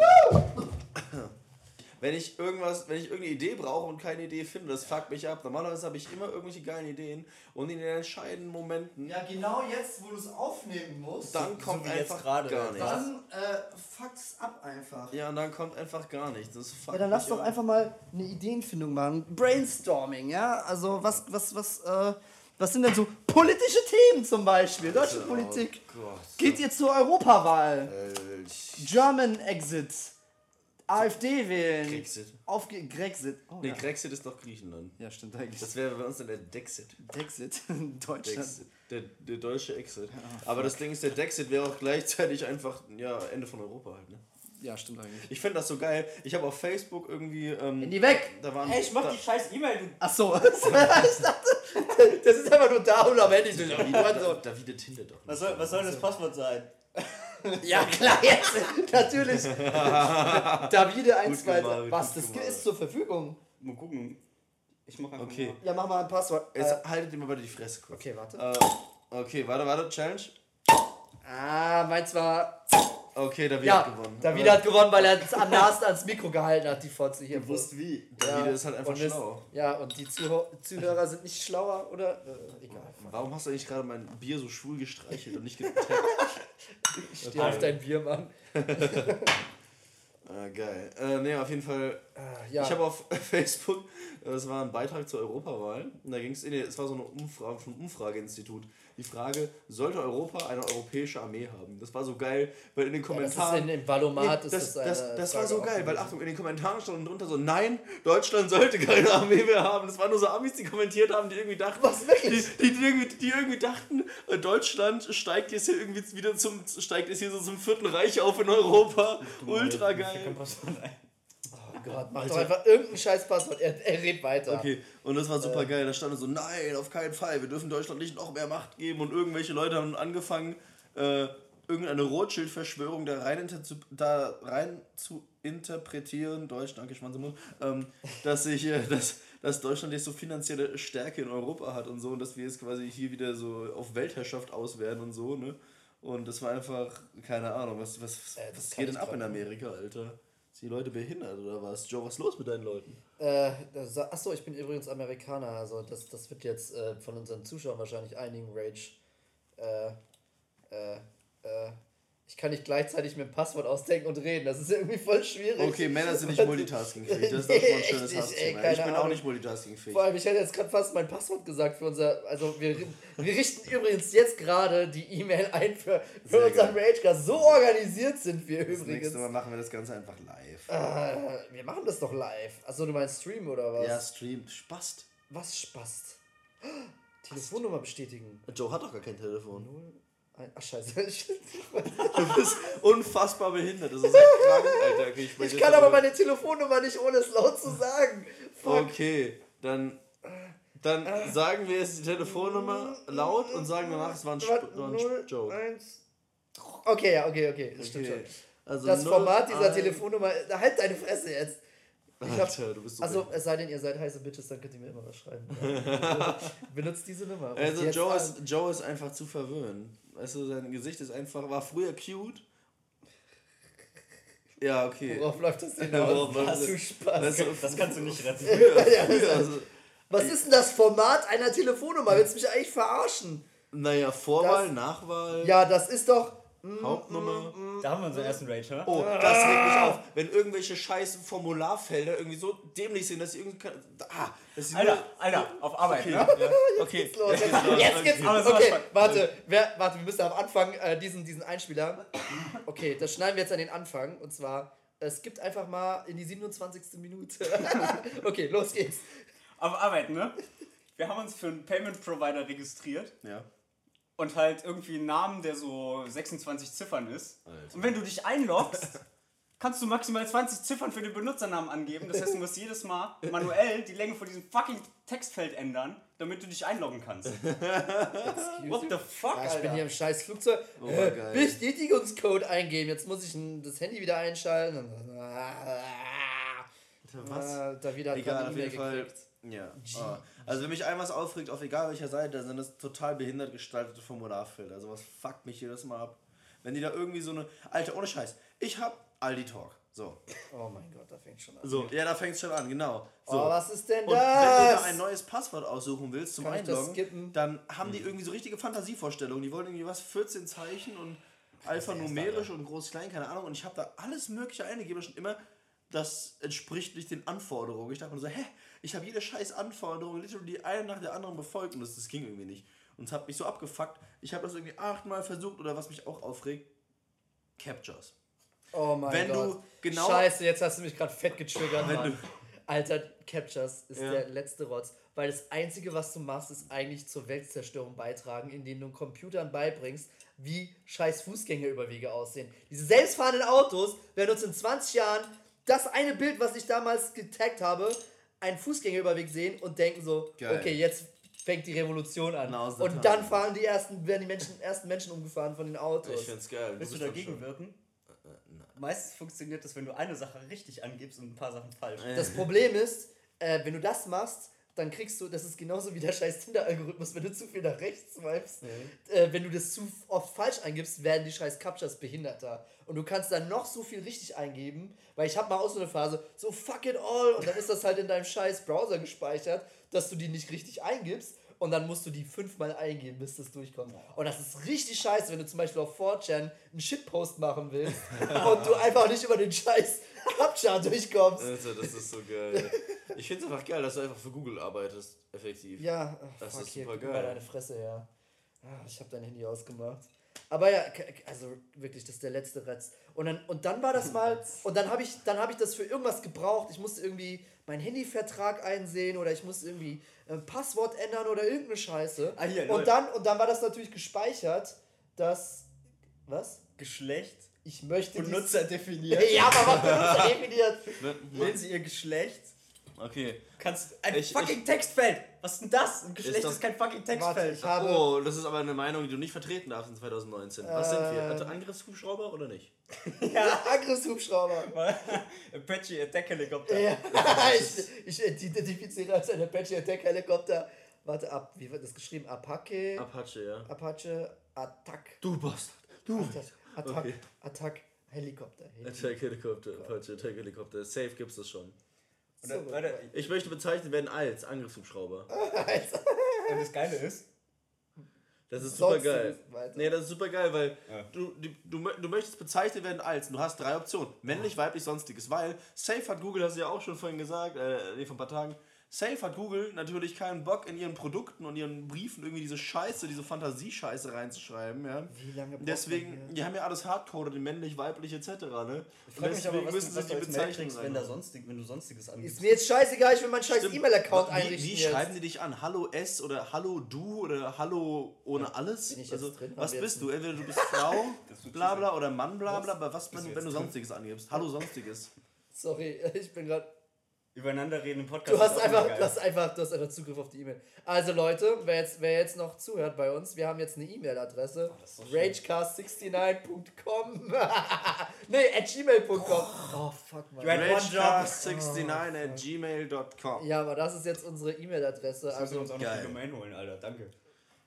Wenn ich irgendwas, wenn ich irgendeine Idee brauche und keine Idee finde, das fuckt mich ab. Normalerweise habe ich immer irgendwelche geilen Ideen und in den entscheidenden Momenten, Ja, genau jetzt, wo du es aufnehmen musst, dann kommt jetzt einfach gerade. gar nichts. dann äh, fuckt's ab einfach. Ja, und dann kommt einfach gar nichts. Das fuckt Ja, dann lass doch einfach mal eine Ideenfindung machen. Brainstorming, ja? Also, was, was, was, äh, was sind denn so politische Themen zum Beispiel? Deutsche Oh Politik. Gott. Geht ihr zur Europawahl? Äh, German Exit. AfD wählen. Grexit. Aufge Grexit. Oh, Nee, ja. Grexit ist doch Griechenland. ja, stimmt eigentlich. Das wäre bei uns dann der Dexit. Dexit Deutschland. Dexit. Der, der deutsche Exit. Aber das Ding ist, der Dexit wäre auch gleichzeitig einfach, ja, Ende von Europa halt, ne? Ja, stimmt eigentlich. Ich finde das so geil. Ich habe auf Facebook irgendwie. Ähm, Handy weg! da waren. Hey, ich mach da, die scheiß E-Mail, du. Ach so. ich dachte, das ist einfach nur da und am Handy. Davide, da, Davide Tinder doch. Was soll, was soll das Passwort sein? Ja, klar, jetzt. Natürlich. Davide 1, Gut 2, gemacht, Was, das gemacht. ist zur Verfügung. Mal gucken. Ich mach einfach Okay. mal. Ja, mach mal ein Passwort. Jetzt Äh, haltet ihr mal bitte die Fresse kurz. okay, warte. Äh, okay, warte, warte, Challenge. Ah, meins war. Okay, David Ja, hat gewonnen. David Aber hat gewonnen, weil er am nahesten ans Mikro gehalten hat, die Fotze hier. Gewusst wie. David ist halt einfach und schlau. Ja, und die Zuhör Zuhörer sind nicht schlauer, oder? Äh, egal. Warum hast du eigentlich gerade mein Bier so schwul gestreichelt und nicht getaggt? Ich stehe auf dein Bier, Mann. ah, geil. Äh, nee, auf jeden Fall. Äh, ja. Ich habe auf Facebook, äh, das war ein Beitrag zur Europawahl. Und da ging es, nee, es war so eine Umfrage vom Umfrageinstitut. Die Frage, sollte Europa eine europäische Armee haben? Das war so geil, weil in den ja, das ist Kommentaren. in, Valomat Nee, ist das, das das, eine das war so geil, weil Achtung, in den Kommentaren stand drunter so, nein, Deutschland sollte keine Armee mehr haben. Das waren nur so Amis, die kommentiert haben, die irgendwie dachten, Was, wirklich? Die, die, die, irgendwie, die irgendwie dachten, äh, Deutschland steigt jetzt hier irgendwie wieder zum, steigt jetzt hier so zum vierten Reich auf in Europa. Ultra geil. Gott, mach doch einfach irgendein scheiß Passwort. Er, er redet weiter. Okay, und das war super geil. Da stand so, nein, auf keinen Fall, wir dürfen Deutschland nicht noch mehr Macht geben. Und irgendwelche Leute haben angefangen, äh, irgendeine Rothschild-Verschwörung da rein, da rein zu interpretieren, Deutsch, danke Schwanzemund, ähm, dass, ich, äh, dass, dass Deutschland jetzt so finanzielle Stärke in Europa hat und so und dass wir jetzt quasi hier wieder so auf Weltherrschaft auswerten und so, ne? Und das war einfach, keine Ahnung, was, was, was, Äh, was geht denn ab in. Amerika, Alter? Sind die Leute behindert oder was? Joe, was ist los mit deinen Leuten? Äh, das- achso, ich bin übrigens Amerikaner, also das, das wird jetzt äh, von unseren Zuschauern wahrscheinlich einigen Rage. Äh, äh, äh, ich kann nicht gleichzeitig mir ein Passwort ausdenken und reden, das ist irgendwie voll schwierig. Okay, Männer sind nicht multitaskingfähig. Das ist doch schon ein schönes Hassthema. keine Ich bin auch Ahnung. nicht multitaskingfähig. Vor allem, ich hätte jetzt gerade fast mein Passwort gesagt für unser. Also, wir, wir richten übrigens jetzt gerade die E-Mail ein für, für Sehr unseren Ragecast. So organisiert sind wir Das übrigens. nächste Mal machen wir das Ganze einfach live. Äh, wir machen das doch live. Achso, du meinst Stream oder was? Ja, Stream. Spast. Was Spaß? Telefonnummer bestätigen. Joe hat doch gar kein Telefon. Null, ein, ach, scheiße. Du bist unfassbar behindert. Das ist halt krank, Alter. Okay, ich, ich kann aber meine Telefonnummer nicht ohne es laut zu sagen. Fuck. Okay, dann. Dann sagen wir jetzt die Telefonnummer laut und sagen danach, es war ein, Sp war ein Joke. Okay, ja, okay, okay. Das stimmt Okay. schon. Also Das Format dieser Telefonnummer. Da halt deine Fresse jetzt. Ich hab, Alter, du bist so also, es sei denn, ihr seid heiße Bitches, dann könnt ihr mir immer was schreiben. Benutzt diese Nummer. Also Joe ist, Joe ist einfach zu verwöhnen. Weißt du, sein Gesicht ist einfach, war früher cute. Ja, okay. Worauf läuft das Worauf hinaus? läuft Hast das? du Spaß? Du, Das kannst du nicht retten. ja, das- also, was ist denn das Format einer Telefonnummer? Willst du mich eigentlich verarschen? naja, Vorwahl, Das- Nachwahl, Ja, das ist doch. Hauptnummer. Da haben wir unseren ersten Rage, hör? Oh, das regt mich auf. Wenn irgendwelche scheiß Formularfelder irgendwie so dämlich sind, dass sie irgendwie. keine- Ah, dass sie Alter, Alter, auf Arbeit, Okay, ne? ja, okay. Geht's los. Jetzt geht's los. Jetzt geht's war Okay, spannend. warte, wer, warte, wir müssen am Anfang äh, diesen, diesen Einspieler. Okay, das schneiden wir jetzt an den Anfang. Und zwar, es gibt einfach mal in die 27. Minute. okay, los geht's. Auf Arbeit, ne? Wir haben uns für einen Payment Provider registriert Ja. Und halt irgendwie einen Namen, der so 26 Ziffern ist. Alter. Und wenn du dich einloggst, kannst du maximal 20 Ziffern für den Benutzernamen angeben. Das heißt, du musst jedes Mal manuell die Länge von diesem fucking Textfeld ändern, damit du dich einloggen kannst. What the fuck, Ja, ich bin hier im scheiß Flugzeug. Oh, äh, geil. Bestätigungscode eingeben. Jetzt muss ich das Handy wieder einschalten. Was? Äh, da wieder Egal, gerade auf jeden Fall. gekriegt. Ja. Ah. Also wenn mich ein was aufregt, auf egal welcher Seite, dann sind das total behindert gestaltete Formularfelder. Also was fuckt mich jedes Mal ab. Wenn die da irgendwie so eine. Alter, ohne Scheiß. Ich hab Aldi Talk. So. Oh mein Gott, da fängt schon an. So, ja, da fängt's schon an, genau. So. Oh, was ist denn Und wenn du da das? ein neues Passwort aussuchen willst zum Kann das Einloggen, dann haben die irgendwie so richtige Fantasievorstellungen. Die wollen irgendwie was, 14 Zeichen und alphanumerisch und groß-klein, keine Ahnung. Und ich habe da alles Mögliche eingegeben schon immer, das entspricht nicht den Anforderungen. Ich dachte mir so, hä, ich habe jede scheiß Anforderung literally die eine nach der anderen befolgt und das, das ging irgendwie nicht. Und es hat mich so abgefuckt. Ich habe das irgendwie achtmal versucht oder was mich auch aufregt, Captures. Oh mein Wenn du Gott. genau- Scheiße, jetzt hast du mich gerade fett getriggert, Mann. Alter, Captures ist Ja. der letzte Rotz. Weil das Einzige, was du machst, ist eigentlich zur Weltzerstörung beitragen, indem du Computern beibringst, wie scheiß Fußgängerüberwege aussehen. Diese selbstfahrenden Autos werden uns in 20 Jahren das eine Bild, was ich damals getaggt habe, einen Fußgängerüberweg sehen und denken so, Geil. okay, jetzt fängt die Revolution an. Genau, so und dann fahren die ersten, werden die Menschen, ersten Menschen umgefahren von den Autos. Ich find's geil. Willst du dagegen wirken? Meistens funktioniert das, wenn du eine Sache richtig angibst und ein paar Sachen falsch. Das Problem ist, äh, wenn du das machst, dann kriegst du, das ist genauso wie der scheiß Tinder-Algorithmus, wenn du zu viel nach rechts swipest, äh, wenn du das zu oft falsch eingibst, werden die scheiß Captchas behinderter. Und du kannst dann noch so viel richtig eingeben, weil ich habe mal auch so eine Phase, so fuck it all, und dann ist das halt in deinem scheiß Browser gespeichert, dass du die nicht richtig eingibst. Und dann musst du die fünfmal eingeben, bis das durchkommt. Und das ist richtig scheiße, wenn du zum Beispiel auf 4chan einen Shitpost machen willst und du einfach nicht über den scheiß Captcha durchkommst. Also, das ist so geil. Ich finde es einfach geil, dass du einfach für Google arbeitest, effektiv. Ja, Das fuck, ist hier, super mal geil. deine Fresse her. Ah, ich habe dein Handy ausgemacht. Aber ja, also wirklich, das ist der letzte Retz. Und dann, und dann war das mal, und dann habe ich, dann hab ich das für irgendwas gebraucht. Ich musste irgendwie meinen Handyvertrag einsehen oder ich musste irgendwie ein Passwort ändern oder irgendeine Scheiße. Ah, hier, und, Leute. dann, und dann war das natürlich gespeichert, dass. Was? Geschlecht Ich möchte. dies- Benutzer definiert. Ja, aber was Benutzer definiert? Wählen Sie Ihr Geschlecht. Okay. Kannst ein Ich- fucking Textfeld. Was ist denn das? Ein Geschlecht ist, das- kein fucking Warte, Textfeld. ich habe. Oh, das ist aber eine Meinung, die du nicht vertreten darfst in 2019. Was sind wir? Ähm. Also Angriffshubschrauber oder nicht? Ja, Angriffshubschrauber. Apache Attack Helikopter. Ja, ich, ich identifiziere als ein Apache Attack Helikopter. Warte ab, wie wird das geschrieben? Apache, Apache, ja. Apache, Attack. Du Bastard. Du. Attack, Attack, Okay. Attack Helikopter. Attack Helikopter, Apache Attack Helikopter. Safe gibt's das schon. Und, dann- warte, Ich möchte bezeichnet werden als Angriffshubschrauber. und das Geile ist, Das ist super geil. weiter. Nee, das ist super geil, weil Ja. du, die, du, du möchtest bezeichnet werden als, du hast drei Optionen. Männlich, weiblich, sonstiges. Weil Safe hat Google, hast du ja auch schon vorhin gesagt, äh, nee, vor ein paar Tagen, Safe hat Google natürlich keinen Bock in ihren Produkten und ihren Briefen irgendwie diese Scheiße, diese Fantasiescheiße reinzuschreiben, ja. Wie lange braucht man Deswegen, die haben ja alles hardcoded, in männlich, weiblich etc. Ne? ich frage mich aber, was, müssen du- sie was die Bezeichnung kriegst, wenn, da sonstig, wenn du sonstiges angibst. Ist mir jetzt scheißegal, ich will meinen scheiß. E-Mail-Account Wie, einrichten. wie jetzt. schreiben die dich an? Hallo S oder Hallo du oder Hallo ohne alles? bin ich jetzt also, drin? Was bist du? Entweder du bist Frau, Das wird bla bla oder Mann, bla bla, aber was, wenn, wenn du? Sonstiges angibst? Hallo Sonstiges. Sorry, ich bin gerade. Übereinander reden im Podcast. Du hast einfach, du hast einfach, du hast einfach Zugriff auf die E-Mail. Also Leute, wer jetzt, wer jetzt noch zuhört bei uns, wir haben jetzt eine E-Mail-Adresse. schön. ragecast69.com Nee, at gmail.com. Oh, fuck, man. Right. One job. Ragecast69 at gmail.com. Ja, aber das ist jetzt unsere E-Mail-Adresse. Also Also uns auch noch die Domain holen, Alter. Danke.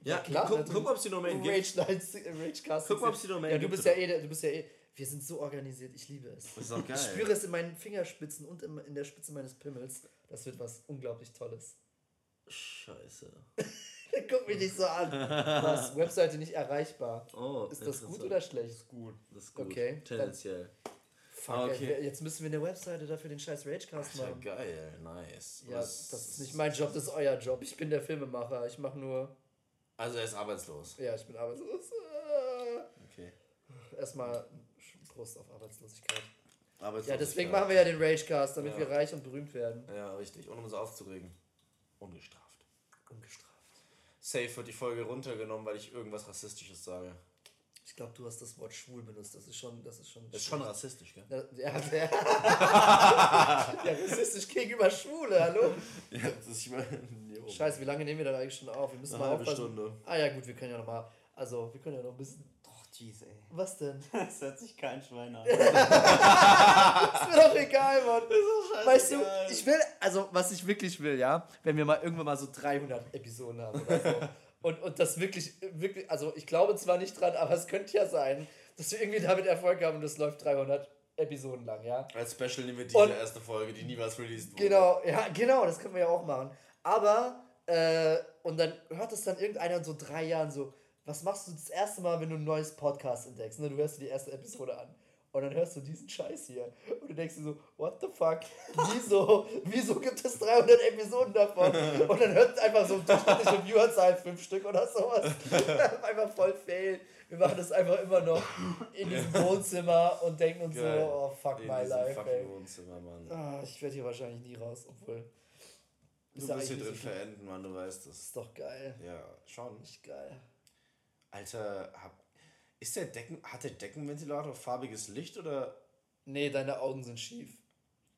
Ja, klar, guck, guck, ob es die Domain gibt. Rage, Ragecast. Guck mal, ob's die Domain Ja, du gibt, bist ja eh, du bist ja eh. Wir sind so organisiert, ich liebe es. Das ist doch geil. Ich spüre es in meinen Fingerspitzen und in, in der Spitze meines Pimmels. Das wird was unglaublich Tolles. Scheiße. Guck mich nicht so an. Was? Webseite nicht erreichbar. Oh, Ist das gut oder schlecht? Gut. Das ist gut. Okay, dann- Tendenziell. Fuck, Ah, ey, okay. wir- jetzt müssen wir eine Webseite dafür den scheiß Ragecast Ja, machen. geil, nice. Ja, Was- das ist nicht mein Job, das ist euer Job. Ich bin der Filmemacher. Ich mache nur. Also er ist arbeitslos. Ja, ich bin arbeitslos. Okay. Erstmal Prost auf Arbeitslosigkeit. Arbeitslos. Ja, deswegen machen wir ja den Ragecast, damit Ja. wir reich und berühmt werden. Ja, richtig. Und um uns aufzuregen. Ungestraft. Ungestraft. Safe wird die Folge runtergenommen, weil ich irgendwas Rassistisches sage. Ich glaube, du hast das Wort schwul benutzt. Das ist schon. Das ist schon. Das ist schon rassistisch, gell? Ja, ja, ja, rassistisch gegenüber Schwule, hallo? Ja, das ist ich meine. Scheiße, wie lange nehmen wir da eigentlich schon auf? Wir müssen Eine mal halbe aufpassen. Stunde. Ah ja, gut, wir können ja noch mal. Also, wir können ja noch ein bisschen. Doch, jeez, ey. Was denn? Das hört sich kein Schwein an. Ist mir doch egal, Mann. Weißt du, ich will, also was ich wirklich will, ja, wenn wir mal irgendwann mal so 300 Episoden haben oder so. und, und das wirklich, wirklich, also ich glaube zwar nicht dran, aber es könnte ja sein, dass wir irgendwie damit Erfolg haben und das läuft 300 Episoden lang, ja. Als Special nehmen wir diese Und- erste Folge, die niemals released wurde. Genau, ja, genau, das können wir ja auch machen. Aber, äh, und dann hört es dann irgendeiner in so drei Jahren so, was machst du das erste Mal, wenn du ein neues Podcast entdeckst? Ne? Du hörst dir die erste Episode an. Und dann hörst du diesen Scheiß hier. Und du denkst dir so, what the fuck? Wieso? Wieso gibt es 300 Episoden davon? Und dann hört einfach so durchschnittliche Viewerzahl fünf Stück oder sowas. einfach voll fail. Wir machen das einfach immer noch in diesem Wohnzimmer und denken uns Geil. so, oh fuck In my life, ey. Wohnzimmer, Mann. Ah, ich werde hier wahrscheinlich nie raus, obwohl. Du Ist ja wirst hier drin verenden, Mann, du weißt Das ist doch geil. Ja, schon. Nicht geil. Alter, hab, ist der Decken, hat der Deckenventilator farbiges Licht oder? Nee, deine Augen sind schief.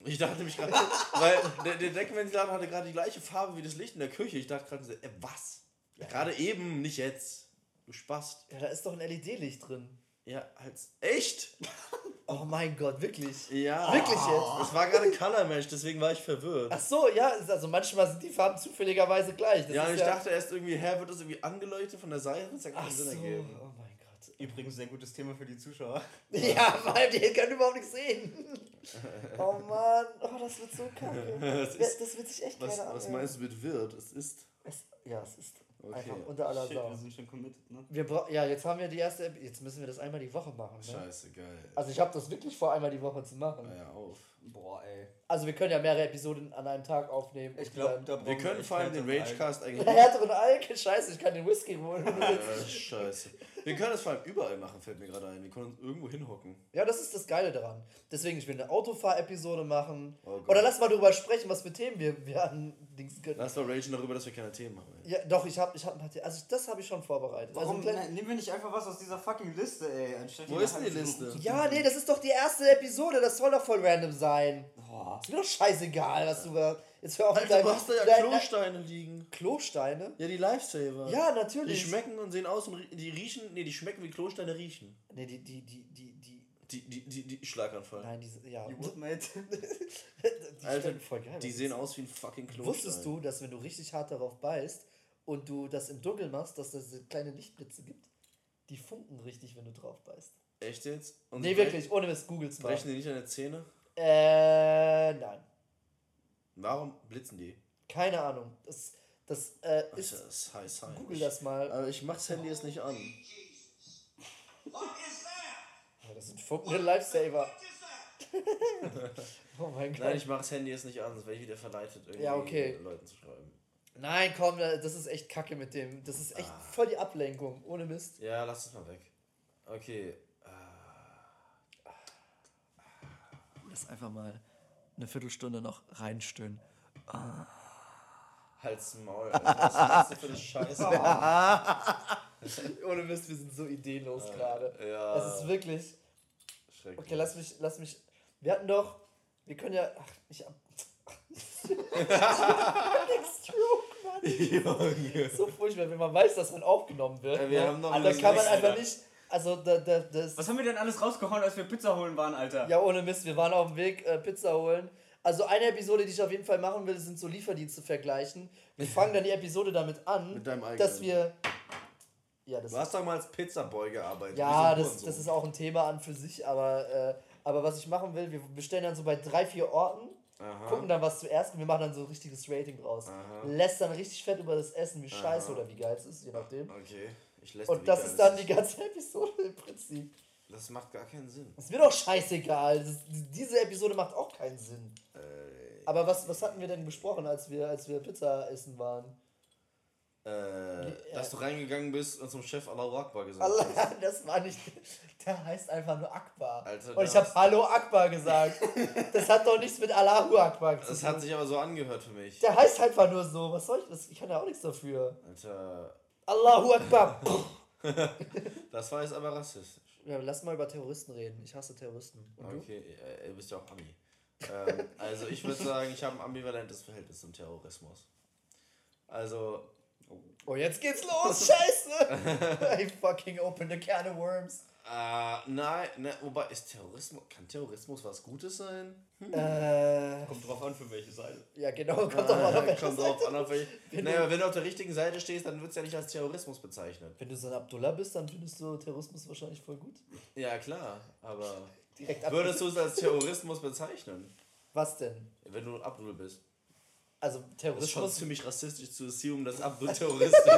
Ich dachte nämlich gerade, weil der, der Deckenventilator hatte gerade die gleiche Farbe wie das Licht in der Küche. Ich dachte gerade, so, äh, was? Gerade eben, nicht jetzt. Du spast. Ja, da ist doch ein LED-Licht drin. Ja, als. Echt? Oh mein Gott, wirklich. Ja. Wirklich jetzt? Es war gerade Color Mesh, deswegen war ich verwirrt. Ach so, ja, also manchmal sind die Farben zufälligerweise gleich. Das ja, ich dachte erst irgendwie, hä, wird das irgendwie angeleuchtet von der Seite? Das hat Ach keinen so, Sinn ergeben. oh mein Gott. Übrigens sehr gutes Thema für die Zuschauer. Ja, weil die können überhaupt nichts sehen. Oh Mann, oh, das wird so kacke. Das Das, ist- wird sich echt Was, keiner was meinst du mit wird? Es ist. Es, ja, es ist Okay. einfach unter aller Shit, Sau. wir sind schon committed, ne? Wir bra- ja, jetzt haben wir die erste, Ep- jetzt müssen wir das einmal die Woche machen. Ne? Scheiße, geil. Also ich habe das wirklich vor, einmal die Woche zu machen. Ja, auf. Boah, ey. Also wir können ja mehrere Episoden an einem Tag aufnehmen. Ich glaube, da brauchen Wir können vor allem den. Ragecast eigentlich. Härteren Alk, scheiße, ich kann den Whisky holen. Ja, scheiße. Wir können das vor allem überall machen, fällt mir gerade ein. Wir können uns irgendwo hinhocken. Ja, das ist das Geile daran. Deswegen, ich will eine Autofahr-Episode machen. Oh Gott. Oder lass mal darüber sprechen, was für Themen wir, wir an Dings können. Lass mal ragen darüber, dass wir keine Themen haben. Ey. Ja, doch, ich habe ich hab ein paar Themen. Also das habe ich schon vorbereitet. Warum also, ein ne, klein- nehmen wir nicht einfach was aus dieser fucking Liste, ey? Anstatt Wo ist denn die Liste? Ja, nee, das ist doch die erste Episode. Das soll doch voll random sein. Boah. Ist mir doch scheißegal, was du da... Jetzt hör auf Alter, deinem- du hast da ja dein- Klosteine liegen. Klosteine? Ja, die Lifesaver. Ja, Die natürlich. schmecken und sehen aus und die riechen, nee, die schmecken wie Klosteine riechen. Nee, die, die, die, die, die... Die, die, die, die Schlaganfall. Nein, diese... Ja. You would, mate. die Alter, voll geil. Die Was sehen aus wie ein fucking Klostein. Wusstest du, dass wenn du richtig hart darauf beißt und du das im Dunkeln machst, dass es diese kleine Lichtblitze gibt? Die funken richtig, wenn du drauf beißt. Echt jetzt? Und Nee, wirklich, ohne Mist, googles mal. Brechen die nicht deine Zähne? Äh, nein. Warum blitzen die? Keine Ahnung. Das, das äh, ist. das ist High Science. Google das mal. Aber ich mach's Handy jetzt nicht an. Ja, das sind funkende Lifesaver. Oh mein Gott. Nein, ich mach's Handy jetzt nicht an, sonst werde ich wieder verleitet, irgendwie Ja, okay. Leuten zu schreiben. Nein, komm, das ist echt kacke mit dem. Das ist echt Ah. voll die Ablenkung. Ohne Mist. Ja, lass es mal weg. Okay. Lass einfach mal eine Viertelstunde noch reinstöhnen. Halt's Maul. Alter. Was machst du für eine Scheiße? Ohne Mist, wir sind so ideenlos gerade. ja. Es ist wirklich. Schrecklich. Okay, lass mich, lass mich. Wir hatten doch. Wir können ja. Ach, ich hab. Stroke, Mann. So furchtbar, wenn man weiß, dass man aufgenommen wird. Ja, wir ne? haben noch da eine kann man einfach nicht. Also, da, da, das. Was haben wir denn alles rausgehauen, als wir Pizza holen waren, Alter? Ja, ohne Mist, wir waren auf dem Weg, äh, Pizza holen. Also, eine Episode, die ich auf jeden Fall machen will, sind so Lieferdienste vergleichen. Wir fangen dann die Episode damit an, Mit deinem eigenen. dass wir. Ja, das Du hast doch mal als Pizzaboy gearbeitet. Ja, das, das ist auch ein Thema an für sich, aber, äh, aber was ich machen will, wir bestellen dann so bei drei, vier Orten, Aha. gucken dann was zuerst und wir machen dann so ein richtiges Rating draus. Aha. Lässt dann richtig fett über das Essen, wie scheiße oder wie geil es ist, je nachdem. Okay. Und das ist dann die ganze Episode im Prinzip. Das macht gar keinen Sinn. Das ist mir doch scheißegal. Das, diese Episode macht auch keinen Sinn. Äh, Aber was, was hatten wir denn besprochen, als wir, als wir Pizza essen waren? äh, ja. dass du reingegangen bist und zum Chef Allahu Akbar gesagt Allah, hast. das war nicht. Der heißt einfach nur Akbar. Alter, und ich das- habe Hallo Akbar gesagt. Das hat doch nichts mit Allahu Akbar zu Das tun. hat sich aber so angehört für mich. Der heißt einfach nur so. Was soll ich das? Ich kann ja auch nichts dafür. Alter, Allahu Akbar. das war jetzt aber rassistisch. ja, lass mal über Terroristen reden. Ich hasse Terroristen. Und du? Okay, äh, du bist ja auch Ami. ähm, also ich würde sagen, ich habe ein ambivalentes Verhältnis zum Terrorismus. Also, Oh, jetzt geht's los. Scheiße. I fucking open a can of worms. Äh, nein, ne, wobei, ist Terrorismus, kann Terrorismus was Gutes sein? Äh, Kommt drauf an, für welche Seite. ja, genau. Kommt doch mal auf welche Kommt Seite. drauf an, auf welche. Wenn Naja, du- wenn du auf der richtigen Seite stehst, dann wird es ja nicht als Terrorismus bezeichnet. Wenn du so ein Abdullah bist, dann findest du Terrorismus wahrscheinlich voll gut. Ja, klar, aber Direkt würdest du es als Terrorismus bezeichnen, Was denn? wenn du Abdul bist? Also Das ist schon Terrorismus. ziemlich rassistisch zu assumen, dass Abdul Terrorist ist.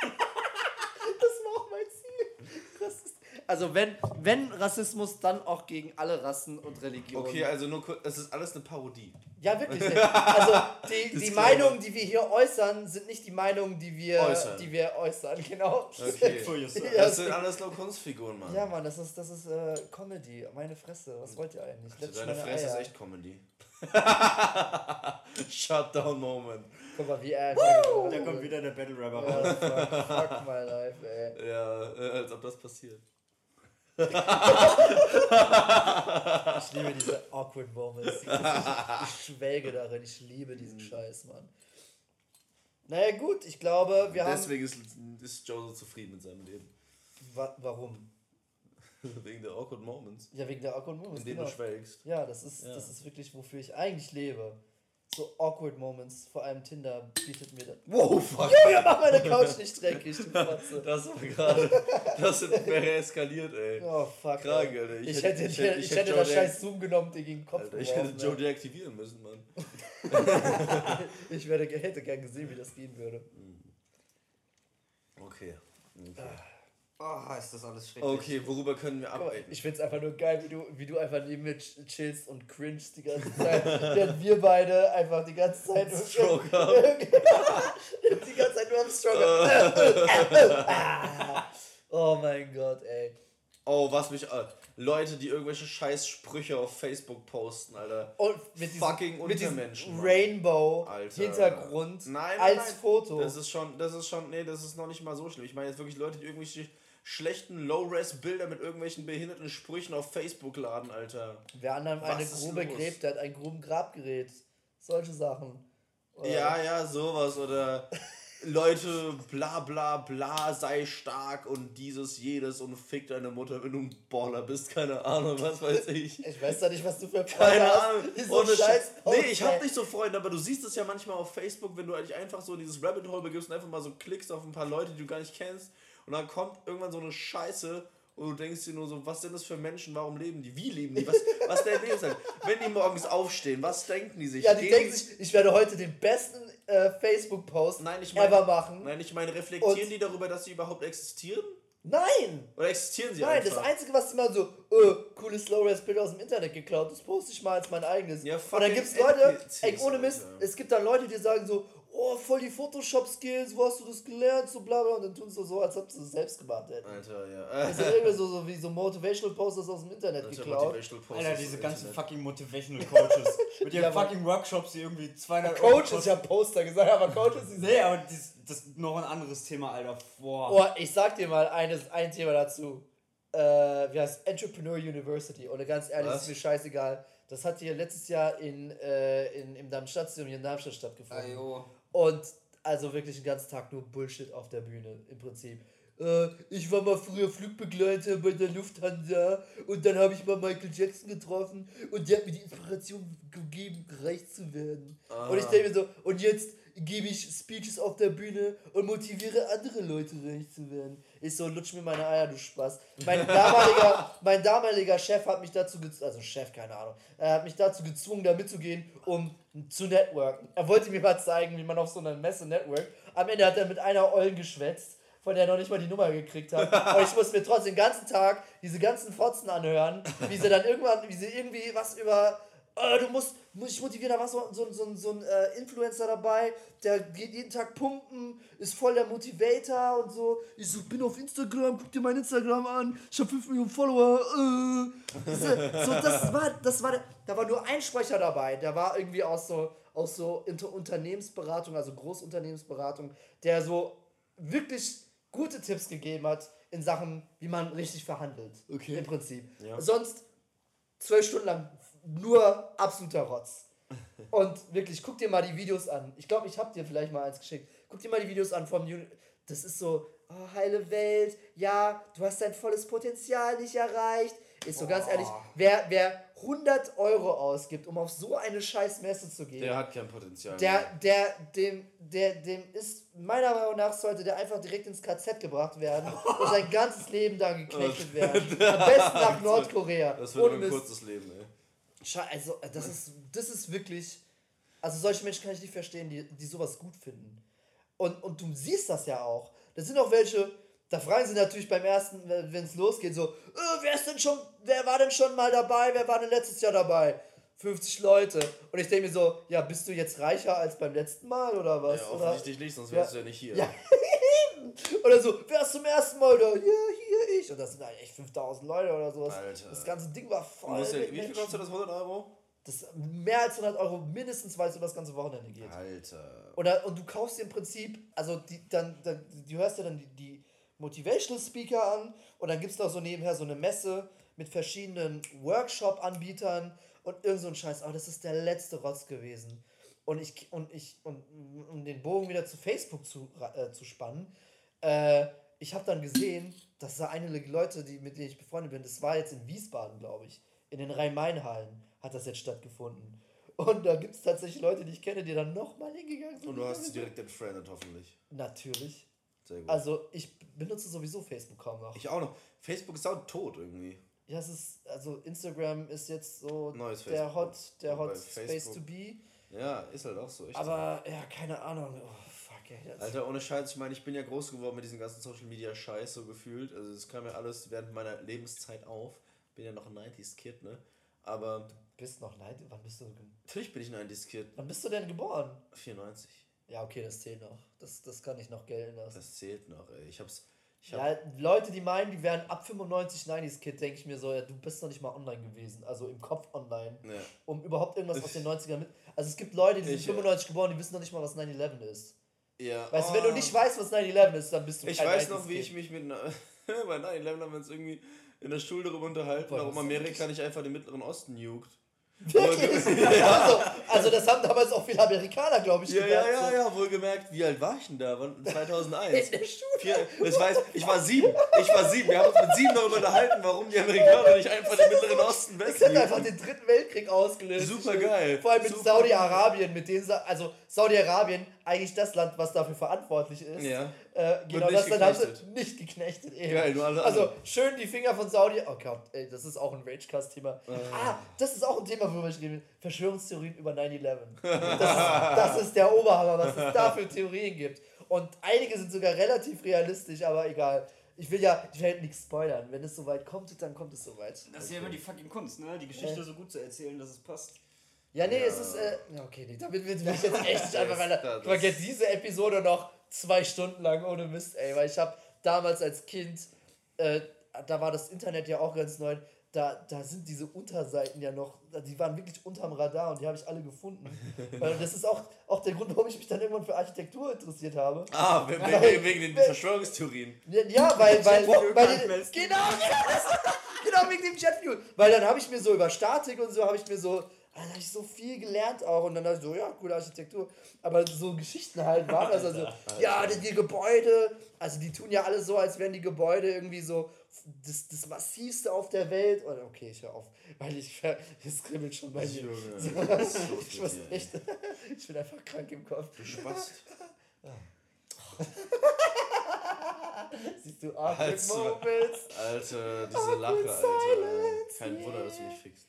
Das war auch mein Ziel. Rassist- Also wenn, wenn Rassismus, dann auch gegen alle Rassen und Religionen. Okay, also nur kurz, es ist alles eine Parodie. Ja, wirklich. Also die, die. Meinungen, die wir hier äußern, sind nicht die Meinungen, die wir Äußern. die wir äußern. Genau. Okay. Das sind alles nur Kunstfiguren, Mann. Ja, Mann, das ist, das ist äh, Comedy. Meine Fresse. Was wollt ihr eigentlich? Also deine Fresse ist Eier. echt Comedy. Shutdown Moment. Guck mal, wie er. Da kommt wieder der Battle Rapper Ja, raus. fuck, fuck my life, ey. Ja, äh, als ob das passiert. Ich liebe diese awkward Moments. Ich schwelge darin. Ich liebe diesen Scheiß, Mann. Naja, gut, ich glaube, wir haben. Deswegen ist, ist Joe so zufrieden mit seinem Leben. Wa warum? Wegen der awkward moments. Ja, wegen der Awkward Moments. In denen genau. du schwelgst. Ja, das ist, Ja. das ist wirklich, wofür ich eigentlich lebe. So awkward Moments, vor allem Tinder bietet mir das. Wow, fuck. Junge, mach meine Couch nicht dreckig, du Fotze. Das war gerade. Das wäre eskaliert, ey. Oh, fuck. Krank, ey. Alter. Ich, Ich hätte, ich, hätte- ich hätte hätte das scheiß Zoom genommen, dir gegen den Kopf Alter, ich hätte Joe deaktivieren müssen, Mann. Ich werde, hätte gern gesehen, wie das gehen würde. Okay. Oh, ist das alles schrecklich. Okay, worüber können wir abreden? Ich find's einfach nur geil, wie du, wie du einfach neben mir ch- chillst und cringest die ganze Zeit. Während wir beide einfach die ganze Zeit nur Stroke haben. die ganze Zeit nur am. Ah. oh mein Gott, ey. Oh, was mich. Äh, Leute, die irgendwelche scheiß Sprüche auf Facebook posten, Alter. Und mit diesem, Fucking Untermenschen, Mann. Rainbow Alter. Hintergrund Nein, nein, als nein. Foto. Das ist schon, das ist schon, nee, das ist noch nicht mal so schlimm. Ich meine jetzt wirklich Leute, die irgendwelche schlechten Low-Res-Bilder mit irgendwelchen behinderten Sprüchen auf Facebook laden, Alter. Wer anderem eine Was ist Grube gräbt, der hat ein gruben Grabgerät. Solche Sachen. Oder- Ja, ja, sowas. Oder Leute, bla bla bla, sei stark und dieses, jedes und fick deine Mutter, wenn du ein Baller bist. Keine Ahnung, was weiß ich. Ich weiß doch nicht, was du für Keine Freunde hast. Ahnung. die So Ohne scheiß Sch- nee, ich hab nicht so Freunde, aber du siehst es ja manchmal auf Facebook, wenn du eigentlich einfach so in dieses Rabbit Hole begibst und einfach mal so klickst auf ein paar Leute, die du gar nicht kennst. Und dann kommt irgendwann so eine Scheiße und du denkst dir nur so, was sind das für Menschen, warum leben die, wie leben die, was, was der Lebenszeit? Wenn die morgens aufstehen, was denken die sich? Ja, die Gehen denken sich, ich werde heute den besten äh, Facebook-Post Nein, ich meine, ever machen. nein, ich meine, reflektieren Und- die darüber, dass sie überhaupt existieren? Nein! Oder existieren sie Nein, einfach? das Einzige, was mal so, äh, cooles Low-Res-Bild aus dem Internet geklaut, das poste ich mal als mein eigenes. Ja, und dann gibt's Leute, ey, ohne Mist, Alter. es gibt dann Leute, die sagen so, oh, voll die Photoshop-Skills, wo hast du das gelernt, so bla bla, und dann tun sie so, so als ob sie es selbst gemacht hätten. Alter, ja. Das sind irgendwie so, so wie so Motivational Posters aus dem Internet Alter, geklaut. Alter, diese ganzen Internet. fucking Motivational Coaches. Mit ihren Ja, fucking Workshops, die irgendwie 200 Coach Euro ist ja Poster gesagt, aber Coach ist die Nee, aber das, das ist noch ein anderes Thema, Alter. Boah. Oh, ich sag dir mal eines, ein Thema dazu. Äh, wie heißt Entrepreneur University? Und ganz ehrlich, Was? ist mir scheißegal. Das hat hier letztes Jahr in, äh, in, im Darmstadtstadion hier in Darmstadt stattgefunden. Ajo. Und also wirklich den ganzen Tag nur Bullshit auf der Bühne im Prinzip. Äh, ich war mal früher Flugbegleiter bei der Lufthansa und dann habe ich mal Michael Jackson getroffen und der hat mir die Inspiration gegeben, reich zu werden. Und ich denke mir so, und jetzt gebe ich Speeches auf der Bühne und motiviere andere Leute reich zu werden. Ich so, lutsch mir meine Eier, du Spaß. Mein damaliger, mein damaliger Chef hat mich dazu gezwungen, also Chef, keine Ahnung, er hat mich dazu gezwungen, da mitzugehen, um zu networken. Er wollte mir mal zeigen, wie man auf so einer Messe networkt. Am Ende hat er mit einer Ollen geschwätzt, von der er noch nicht mal die Nummer gekriegt hat. Aber ich muss mir trotzdem den ganzen Tag diese ganzen Fotzen anhören, wie sie dann irgendwann, wie sie irgendwie was über äh, du musst, muss ich motivieren, da war so, so, so, so ein äh, Influencer dabei, der geht jeden Tag pumpen, ist voll der Motivator und so. Ich so, bin auf Instagram, guck dir mein Instagram an, ich habe 5 Millionen Follower. Äh. So, das war, das war, da war nur ein Sprecher dabei, der war irgendwie aus so, aus so Inter Unternehmensberatung, also Großunternehmensberatung, der so wirklich gute Tipps gegeben hat in Sachen, wie man richtig verhandelt. Okay. Im Prinzip. Ja. Sonst zwölf Stunden lang nur absoluter Rotz. Und wirklich, guck dir mal die Videos an. Ich glaube, ich habe dir vielleicht mal eins geschickt. Guck dir mal die Videos an vom Uni Das ist so, oh, heile Welt, ja, du hast dein volles Potenzial nicht erreicht. Ist so ganz ehrlich, wer, wer 100 Euro ausgibt, um auf so eine scheiß Messe zu gehen, Der hat kein Potenzial. der, der, dem, der, dem ist, meiner Meinung nach, sollte der einfach direkt ins KZ gebracht werden und sein ganzes Leben da geknechtet werden. Am besten nach Nordkorea. Das wird ein kurzes Leben, ey. Also, äh, das ist, das ist wirklich. Also, solche Menschen kann ich nicht verstehen, die, die sowas gut finden. Und, und du siehst das ja auch. Das sind auch welche, da fragen sie natürlich beim ersten, wenn es losgeht, so: äh, wer ist denn schon, wer war denn schon mal dabei? Wer war denn letztes Jahr dabei? 50 Leute. Und ich denke mir so: Ja, bist du jetzt reicher als beim letzten Mal oder was? Ja, oder, offensichtlich nicht, sonst Ja. wärst du ja nicht hier. Ja. oder so: Wer ist zum ersten Mal da? Ja, hier ich. Und das sind halt echt 5000 Leute oder sowas. Alter. Das ganze Ding war voll. ja, wie viel kostet das? 100 Euro? Das mehr als 100 Euro mindestens, weil es über das ganze Wochenende geht. Alter. Oder, und du kaufst dir im Prinzip, also die, dann, dann, du hörst dir dann die, die Motivational Speaker an und dann gibt es noch so nebenher so eine Messe mit verschiedenen Workshop-Anbietern und irgend so ein Scheiß. Aber das ist der letzte Rotz gewesen. Und ich, und ich, und um den Bogen wieder zu Facebook zu, äh, zu spannen, äh, ich habe dann gesehen, dass da einige Leute, die, mit denen ich befreundet bin, das war jetzt in Wiesbaden, glaube ich, in den Rhein-Main-Hallen hat das jetzt stattgefunden. Und da gibt es tatsächlich Leute, die ich kenne, die dann nochmal hingegangen sind. Und du hast sie direkt entfriendet, hoffentlich. Natürlich. Sehr gut. Also ich benutze sowieso Facebook kaum noch. ich auch noch. Facebook ist auch tot irgendwie. Ja, es ist, also Instagram ist jetzt so Neues der Facebook. Hot, der Hot Space Facebook- to be. Ja, ist halt auch so. Aber ja, keine Ahnung. Oh, Das Alter, ohne Scheiß, ich meine, ich bin ja groß geworden mit diesem ganzen Social Media Scheiß so gefühlt. Also das kam ja alles während meiner Lebenszeit auf. Bin ja noch ein 90s Kid, ne? Aber bist noch leid. Wann bist du natürlich bin ich ein 90s Kid. Wann bist du denn geboren? 94. Ja, okay, das zählt noch. Das, das kann ich noch gelten lassen. Das zählt noch, ey. Ich hab's. Ja, Leute, die meinen, die wären ab 95 90s Kid, denke ich mir so, ja, du bist noch nicht mal online gewesen, also im Kopf online, Ja. um überhaupt irgendwas aus den 90ern mit. Also es gibt Leute, die sind Ich, äh, 95 geboren, die wissen noch nicht mal, was 9-11 ist. Ja. Weißt du, wenn du Oh. nicht weißt, was 9-11 ist, dann bist du Ich weiß 90s noch, wie Kid. ich mich mit. einer- Bei 9-11 haben wir uns irgendwie in der Schule darüber unterhalten, warum Amerika nicht einfach den Mittleren Osten juckt. Wirklich? also, also das haben damals auch viele Amerikaner, glaube ich, Ja, ja, gedacht, ja, so. ja, wohlgemerkt, wie alt war ich denn da? Wann- 2001. In der Schule. Das weiß, ich war sieben. Ich war sieben. Wir haben uns mit sieben darüber unterhalten, warum die Amerikaner nicht einfach den Mittleren Osten Das hätte einfach wegnehmen. den dritten Weltkrieg ausgelöst. Super geil. Vor allem mit Saudi-Arabien, mit denen, also Saudi-Arabien, eigentlich das Land, was dafür verantwortlich ist. Ja. Äh, genau nicht das Land haben sie nicht geknechtet. Eben. Geil, nur alle also anderen. schön die Finger von Saudi. Oh Gott, ey, das ist auch ein Ragecast-Thema. Ah, das ist auch ein Thema, worüber ich rede. will. Verschwörungstheorien über 9-11. Das, ist- das ist der Oberhammer, was es da für Theorien gibt. Und einige sind sogar relativ realistisch, aber egal. Ich will ja, ich will halt nichts spoilern. Wenn es soweit kommt, dann kommt es soweit. Das ist ja immer die fucking Kunst, ne? Die Geschichte so gut zu erzählen, dass es passt. Ja, nee, Ja. es ist. Äh, ja, okay, nee, damit will ich jetzt echt nicht einfach weiter. Ich jetzt diese Episode noch zwei Stunden lang ohne Mist, ey, weil ich habe damals als Kind, äh, da war das Internet ja auch ganz neu. Da, da sind diese Unterseiten ja noch, die waren wirklich unterm Radar und die habe ich alle gefunden. Weil das ist auch, auch der Grund, warum ich mich dann irgendwann für Architektur interessiert habe. Ah, wegen, wegen, wegen den Verschwörungstheorien. Ja, weil, weil, weil messen. genau, genau, genau wegen dem Jetfuel. Weil dann habe ich mir so über Statik und so, habe ich mir so, da habe ich so viel gelernt auch und dann dachte ich so, ja, coole Architektur. Aber so Geschichten halt waren das also, ja, die, die Gebäude, also die tun ja alles so, als wären die Gebäude irgendwie so das, das massivste auf der Welt. Oder okay, ich höre auf, weil ich, es kribbelt schon bei mir. So, ich muss echt, ich bin einfach krank im Kopf. Du Spast. Siehst du, Maul. Moments. Alter, diese Lache, Alter. Kein Wunder, dass du mich fickst.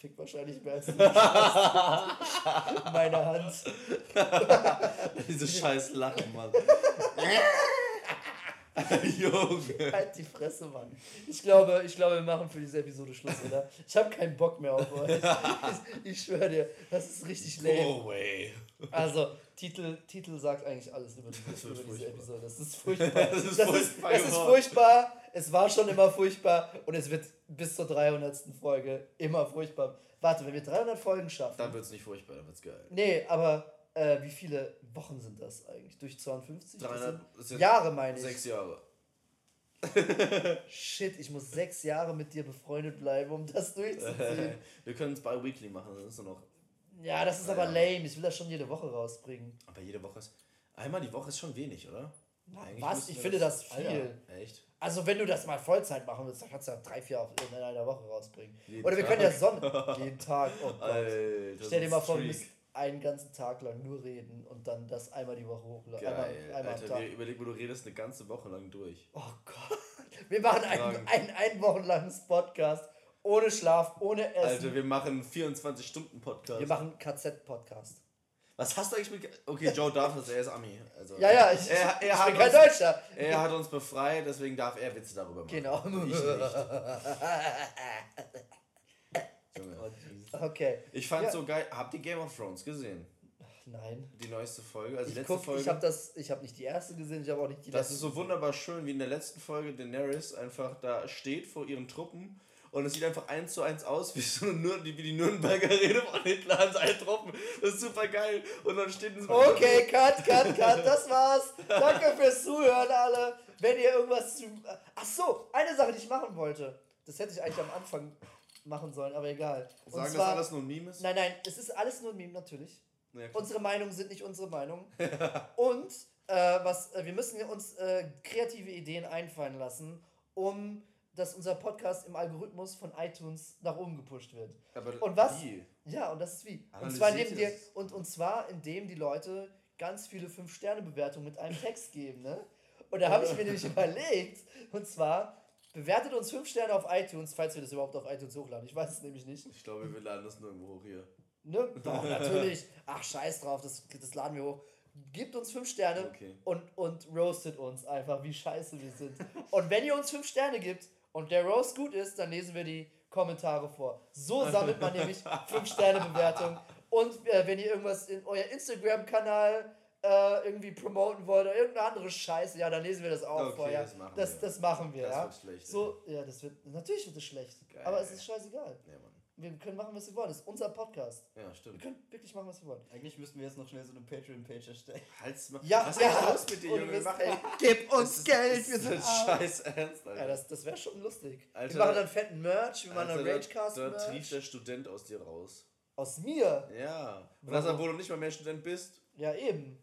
Fick wahrscheinlich mehr als du. Meiner Hand. Diese scheiß Lache, Mann. Junge. Halt die Fresse, Mann. Ich glaube, ich glaube, wir machen für diese Episode Schluss, oder? Ich habe keinen Bock mehr auf euch. Ich, ich schwöre dir, das ist richtig lame. Oh, way. Also, Titel, Titel sagt eigentlich alles über, die, wird über diese furchtbar. Episode. Das ist furchtbar. Das ist das furchtbar Ist, das ist furchtbar. Es war schon immer furchtbar und es wird bis zur 300. Folge immer furchtbar. Warte, wenn wir 300 Folgen schaffen. Dann wird's nicht furchtbar, dann wird's geil. Nee, aber äh, wie viele Wochen sind das eigentlich? Durch 52? Das 300 sind das sind Jahre meine ich. Sechs Jahre. Shit, ich muss sechs Jahre mit dir befreundet bleiben, um das durchzuziehen. Wir können es bei Weekly machen, dann ist nur noch. Ja, das ist aber lame. Ich will das schon jede Woche rausbringen. Aber jede Woche ist. Einmal die Woche ist schon wenig, oder? Eigentlich Was? Ich finde das viel. Alter, echt? Also, wenn du das mal Vollzeit machen willst, dann kannst du ja drei, vier auf in einer Woche rausbringen. Jeden Oder wir Tag. können ja Sonne. jeden Tag. Oh Gott. Alter, Stell dir mal vor, du müsst einen ganzen Tag lang nur reden und dann das einmal die Woche hochladen. Einmal, einmal am Alter, Tag. wir überleg mal, du redest eine ganze Woche lang durch. Oh Gott. Wir machen einen, einen ein Wochen langes Podcast. Ohne Schlaf, ohne Essen. Alter, wir machen 24-Stunden-Podcast. wir machen KZ-Podcast. Was hast du eigentlich mit. Okay, Joe darf das, er ist Ami. Also, Ja, ja, ich, Er, er, ich hat bin kein uns, Deutscher. er hat uns befreit, deswegen darf er Witze darüber machen. Genau. Ich nicht. Junge. Okay. Ich fand Ja. so geil. Habt ihr Game of Thrones gesehen? Nein. Die neueste Folge? Also Ich, letzte guck, Folge? ich habe das, ich habe nicht die erste gesehen, ich habe auch nicht die Das letzte. ist so wunderbar schön, wie in der letzten Folge Daenerys einfach da steht vor ihren Truppen und es sieht einfach eins zu eins aus wie, so eine, wie die Nürnberger Rede von Hitler an seinen Truppen. Das ist super geil. Und dann steht in so Okay, cut, cut, cut, das war's. Danke fürs Zuhören, alle. Wenn ihr irgendwas zu. Ach so, eine Sache, die ich machen wollte. Das hätte ich eigentlich am Anfang machen sollen, aber egal. Und Sagen, zwar, dass alles nur ein Meme ist? Nein, nein, es ist alles nur ein Meme, natürlich. Ja. Unsere Meinungen sind nicht unsere Meinung. Und äh, was, äh, wir müssen uns äh, kreative Ideen einfallen lassen, um dass unser Podcast im Algorithmus von iTunes nach oben gepusht wird. Aber und was? wie? Ja, und das ist wie. Und zwar, indem das? und, und zwar indem die Leute ganz viele 5-Sterne-Bewertungen mit einem Text geben. Ne? Und da habe ich mir nämlich überlegt, und zwar bewertet uns 5 Sterne auf iTunes, falls wir das überhaupt auf iTunes hochladen. Ich weiß es nämlich nicht. Ich glaube, wir laden das nur irgendwo hoch hier. Ne? Doch, natürlich. Ach, scheiß drauf, das, das laden wir hoch. Gebt uns 5 Sterne Okay. und, und roastet uns einfach, wie scheiße wir sind. Und wenn ihr uns 5 Sterne gibt und der Roast gut ist, dann lesen wir die Kommentare vor. So sammelt man nämlich 5 Sterne Bewertung. Und äh, wenn ihr irgendwas in euer Instagram-Kanal äh, irgendwie promoten wollt oder irgendeine andere Scheiße, ja, dann lesen wir das auch Okay, vorher. das machen das, wir. das machen wir, Das ja. wird schlecht, so, ja, das wird, natürlich wird es schlecht. Geil. Aber es ist scheißegal. Ja. Wir können machen, was wir wollen. Das ist unser Podcast. Ja, Wir stimmt. können wirklich machen, was wir wollen. Eigentlich müssten wir jetzt noch schnell so eine Patreon-Page erstellen. Halt's mal. Ja, Was ist ja. eigentlich los mit dir, Junge? Wir Mist, machen- ey. Gib uns Das ist- Geld, das wir ist sind. Scheiß Ernst, Alter. Ja, das, das wäre schon lustig. Alter, wir machen dann fetten Merch, wir machen Alter, dann da, Ragecast da trieft Merch. der Student aus dir raus. Aus mir? Ja. Und das, obwohl du nicht mal mehr Student bist. Ja, eben.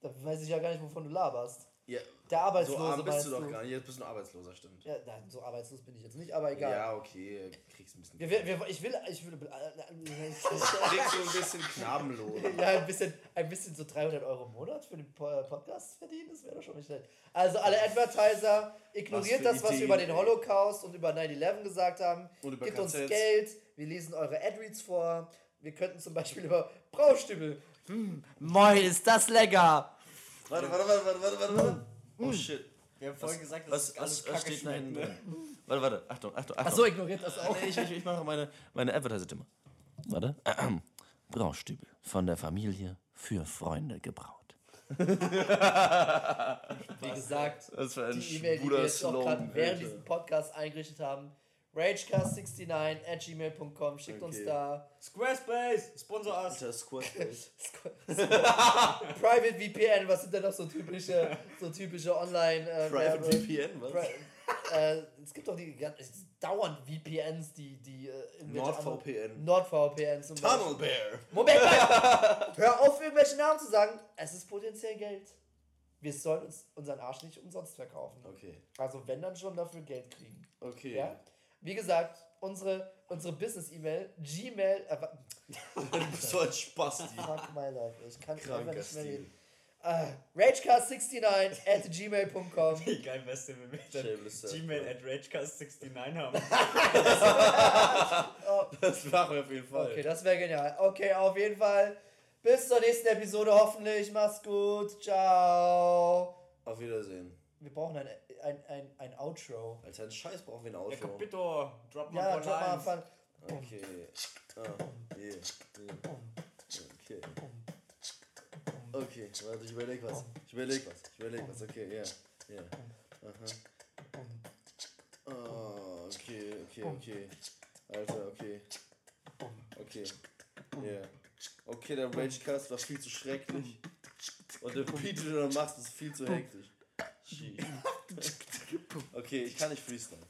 Da weiß ich ja gar nicht, wovon du laberst. Ja. Der Arbeitslose So arm bist du doch du? gar nicht. Jetzt bist du ein Arbeitsloser, stimmt. Ja, nein, so arbeitslos bin ich jetzt nicht, aber egal. Ja, okay. Kriegst ein bisschen. Wir, wir, wir, ich will, ich will, Kriegst du ein bisschen Knabenlohn. ja, ein bisschen, ein bisschen so 300 Euro im Monat für den Po- Podcast verdienen, das wäre doch schon nicht schlecht. Also alle Advertiser, ignoriert Was das, was wir Ideen, über den. Holocaust und über 9-11 gesagt haben. Und über Gebt uns. Geld, wir lesen eure Adreads vor. Wir könnten zum Beispiel über Braustübel. Hm, moi, ist das lecker! Warte, warte, warte, warte, warte, warte, warte. Oh shit. Wir haben vorhin gesagt, dass Was, es alles was, steht da hinten schmeckt, drin? ne? Warte, warte. Achtung, Achtung, Achtung. Achso, ignoriert das auch. Nee, ich, ich, ich mache meine, meine Advertiser-Stimme. Warte. Braustübel von der Familie für Freunde gebraut. Wie gesagt, Das war ein die E-Mail, die wir jetzt auch gerade während diesem Podcast eingerichtet haben. Ragecast69 at gmail.com, schickt uns Okay. da Squarespace, sponsor us. Alter, Squarespace. Private VPN, was sind denn noch so typische, so typische Online äh, Private Werbe- VPN, was? Pri äh, es gibt doch die dauernd VPNs, die die äh, NordVPN. NordVPN zum Beispiel. Tunnel Bear. Moment mal! Hör auf, irgendwelche Namen zu sagen. Es ist potenziell Geld. Wir sollen uns unseren Arsch nicht umsonst verkaufen. Okay, Also wenn dann schon dafür Geld kriegen. okay. Ja? Wie gesagt, unsere, unsere Business-E-Mail, Gmail, äh, Du bist so ein Spasti. fuck my life, ich kann einfach nicht mehr reden. Äh, Ragecast69 at gmail.com. Wie geil wär's denn, wenn wir dann Gmail at Ragecast69 haben. Das machen wir auf jeden Fall. Okay, das wäre genial. Okay, auf jeden Fall. Bis zur nächsten Episode hoffentlich. Mach's gut. Ciao. Auf Wiedersehen. Wir brauchen ein, ein, ein, ein Outro. Als ein Scheiß brauchen wir ein Ja, Outro. Capito, drop mal Ja, von drop mal eins. von. Okay. Ah, yeah, yeah. Okay. Okay, warte, ich überleg was. Ich überleg was. Ich überleg was. Okay, ja. Ja. Aha. Oh, okay, okay, okay. Alter, okay. Okay. Ja. Okay, der Ragecast war viel zu schrecklich. Und der Beat, den du da machst, ist viel zu hektisch. Okay, ich kann nicht freestylen.